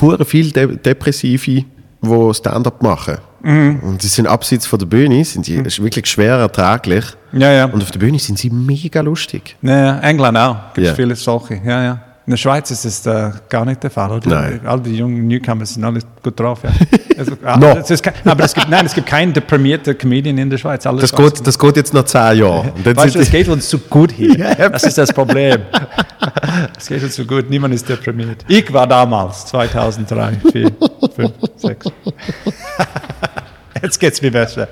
hure viel De Depressive, die Stand-up machen. Mhm. Und die sind abseits von der Bühne, sind die ist wirklich schwer erträglich. Ja, ja. Und auf der Bühne sind sie mega lustig. Ja, ja, England auch. Gibt es Ja. viele solche. Ja, ja. In der Schweiz ist das äh, gar nicht der Fall, oder? Nein. All die jungen Newcomer sind alle gut drauf. Ja. Also, ah, No. es ist aber es gibt, nein, es gibt keinen deprimierten Comedian in der Schweiz. Alles Das geht, das geht jetzt noch zehn Jahre. Weißt du, es geht uns zu gut hier. Ja, Das ist das Problem. Es geht uns zu gut, niemand ist deprimiert. Ich war damals, 2003, 4, 5, 6. Jetzt geht es mir besser.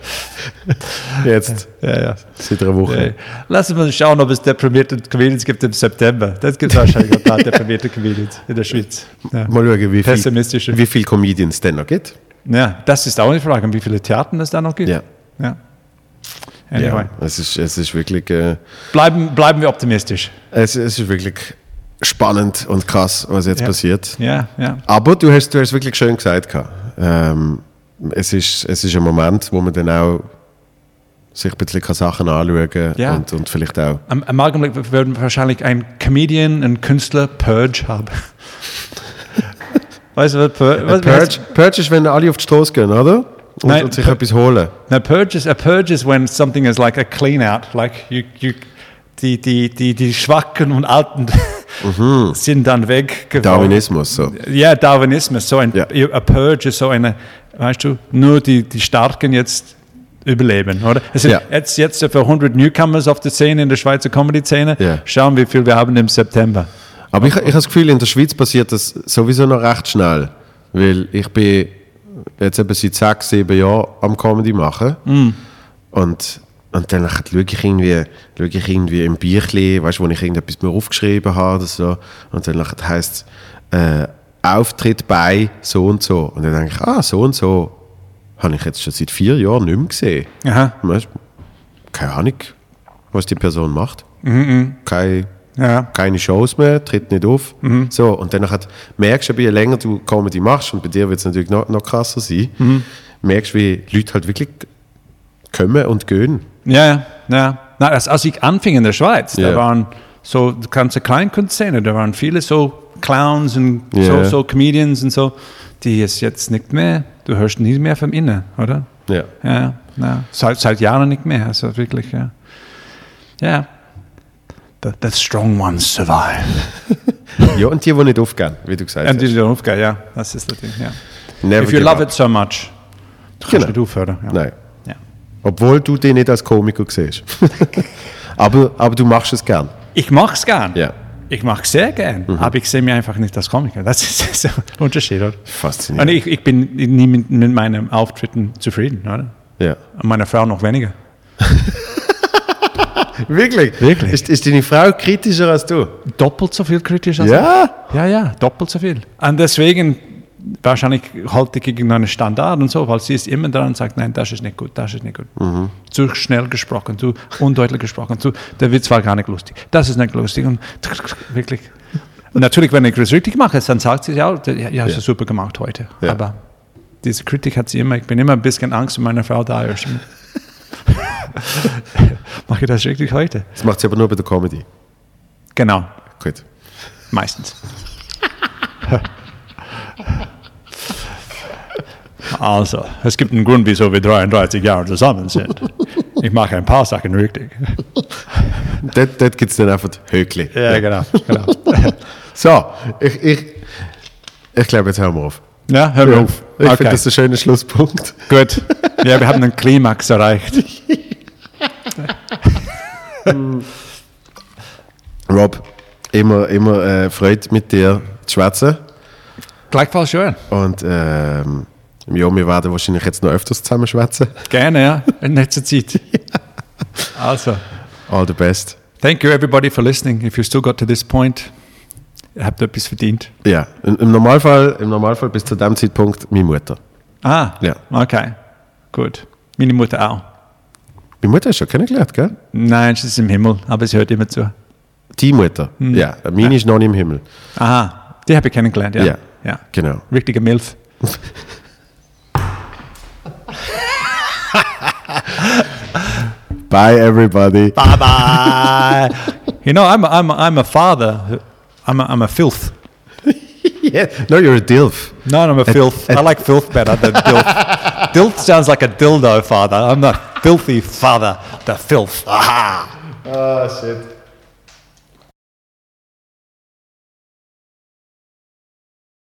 jetzt, Ja, ja. seit einer Woche. Äh, Lass uns mal schauen, ob es deprimierte Comedians gibt im September. Das gibt es wahrscheinlich auch da deprimierte Comedians in der Schweiz. Ja. Mal schauen, wie Pessimistische. viel, wie viel Comedians es denn noch gibt. ja, das ist auch eine Frage, wie viele Theater es da noch gibt. Ja. ja. Anyway, Ja, es ist, es ist wirklich, äh, bleiben, bleiben wir optimistisch. es, es ist wirklich spannend und krass, was jetzt Ja. passiert. Ja, ja. Aber du hast, du hast wirklich schön gesagt. Ähm, es, ist, es ist ein Moment, wo man dann auch sich ein bisschen Sachen anschauen kann Ja. und, und vielleicht auch. Am, am Augenblick würden wir wahrscheinlich ein Comedian, ein Künstler Purge haben. weißt du, was Purge, was, Purge, Purge ist, wenn alle auf die Straße gehen, oder? Und, Nein, und sich Pur- etwas holen. No, purge is a purge is when something is like a clean out, like you, you, die, die, die, die Schwachen und Alten sind dann weg. Darwinismus, so. Ja, Darwinismus, so ein Ja. a purge ist so eine, weißt du, nur die, die Starken jetzt überleben, oder? Es sind Ja. jetzt, jetzt etwa 100 Newcomers auf der Szene, in der Schweizer Comedy-Szene. Ja. Schauen, wie viel wir haben im September. Aber ich, ich habe das Gefühl, in der Schweiz passiert das sowieso noch recht schnell. Weil ich bin jetzt eben seit sechs, sieben Jahren am Comedy machen. Und, und dann schaue ich irgendwie, schaue ich irgendwie im Büchlein, weißt du, wo ich irgendetwas mir aufgeschrieben habe oder so. Und dann heisst es, äh, Auftritt bei so und so. Und dann denke ich, ah, so und so habe ich jetzt schon seit vier Jahren nicht mehr gesehen. Aha. Weißt, keine Ahnung, was die Person macht. Keine Ja. keine Shows mehr, tritt nicht auf. So, und dann hat, merkst du, je länger du Comedy machst, und bei dir wird es natürlich noch, noch krasser sein, merkst du, wie Leute halt wirklich kommen und gehen. Ja, ja, ja. Na, als, als ich anfing in der Schweiz, da Ja. waren so die ganze Kleinkunstszene, da waren viele so Clowns und Ja. so, so Comedians und so, die ist jetzt nicht mehr, du hörst nie mehr vom Innen, oder? Ja. Ja. Seit, seit Jahren nicht mehr, also wirklich, ja. Ja. The, the strong ones survive. ja, und die, die nicht aufgehen, wie du gesagt Und hast. die sind aufgehört, ja, das ist das Ding, ja. Never If you love up. it so much, du kannst Genau. nicht aufhören. Ja. Nein. Ja. Obwohl du dich nicht als Komiker siehst. aber, aber du machst es gern. Ich mache es gern. Ja. Ich mache es sehr gern, aber ich sehe mich einfach nicht als Komiker. Das ist ein Unterschied, oder? Faszinierend. Und ich, ich bin nie mit, mit meinen Auftritten zufrieden, oder? Ja. Und meine Frau noch weniger. Wirklich? Wirklich. Ist, ist deine Frau kritischer als du? Doppelt so viel kritisch als Ja? ich. Ja, ja, doppelt so viel. Und deswegen, wahrscheinlich halte ich gegen einen Standard und so, weil sie ist immer dran und sagt, nein, das ist nicht gut, das ist nicht gut. Zu schnell gesprochen, zu undeutlich gesprochen, zu, der Witz war gar nicht lustig. Das ist nicht lustig und wirklich. Und natürlich, wenn ich es richtig mache, dann sagt sie ja, ja, ja, hast du super gemacht heute. Ja. Aber diese Kritik hat sie immer, ich bin immer ein bisschen Angst, wenn meine Frau da ist. mache ich das richtig heute? Das macht sie aber nur bei der Comedy. Genau, Gut. meistens. Also, es gibt einen Grund, wieso wir 33 Jahre zusammen sind. Ich mache ein paar Sachen richtig. Dort gibt es dann einfach Höckli. Ja, genau. genau. So, ich, ich, ich glaube, jetzt hören wir auf. Ja, hör mir auf. Ich Okay. finde das ein schöner Schlusspunkt. Gut. Ja, wir haben einen Klimax erreicht. Rob, immer, immer äh, Freude mit dir zu schwätzen. Gleichfalls schön. Und ähm, ja, wir werden wahrscheinlich jetzt noch öfters zusammen schwätzen. Gerne, ja. In letzter Zeit. Also, All the best. thank you everybody for listening. If you still got to this point, ihr habt etwas verdient. Ja, im, Normalfall, im Normalfall bis zu dem Zeitpunkt meine Mutter. Ah, Ja. okay. Gut. Meine Mutter auch. Meine Mutter hast du schon kennengelernt, gell? Nein, sie ist im Himmel, aber sie hört immer zu. Die Mutter. Ja, meine ist noch nicht im Himmel. Aha, die habe ich kennengelernt, ja. Ja. ja. Genau. Richtige Milf. Bye, everybody. Bye bye. you know, I'm a, I'm I'm a father. I'm a, I'm a filth. Yeah. No, you're a DILF. No, I'm a filth. I like filth better than dilf. dilf sounds like a dildo father. I'm the filthy father. The filth. Aha. Oh, shit.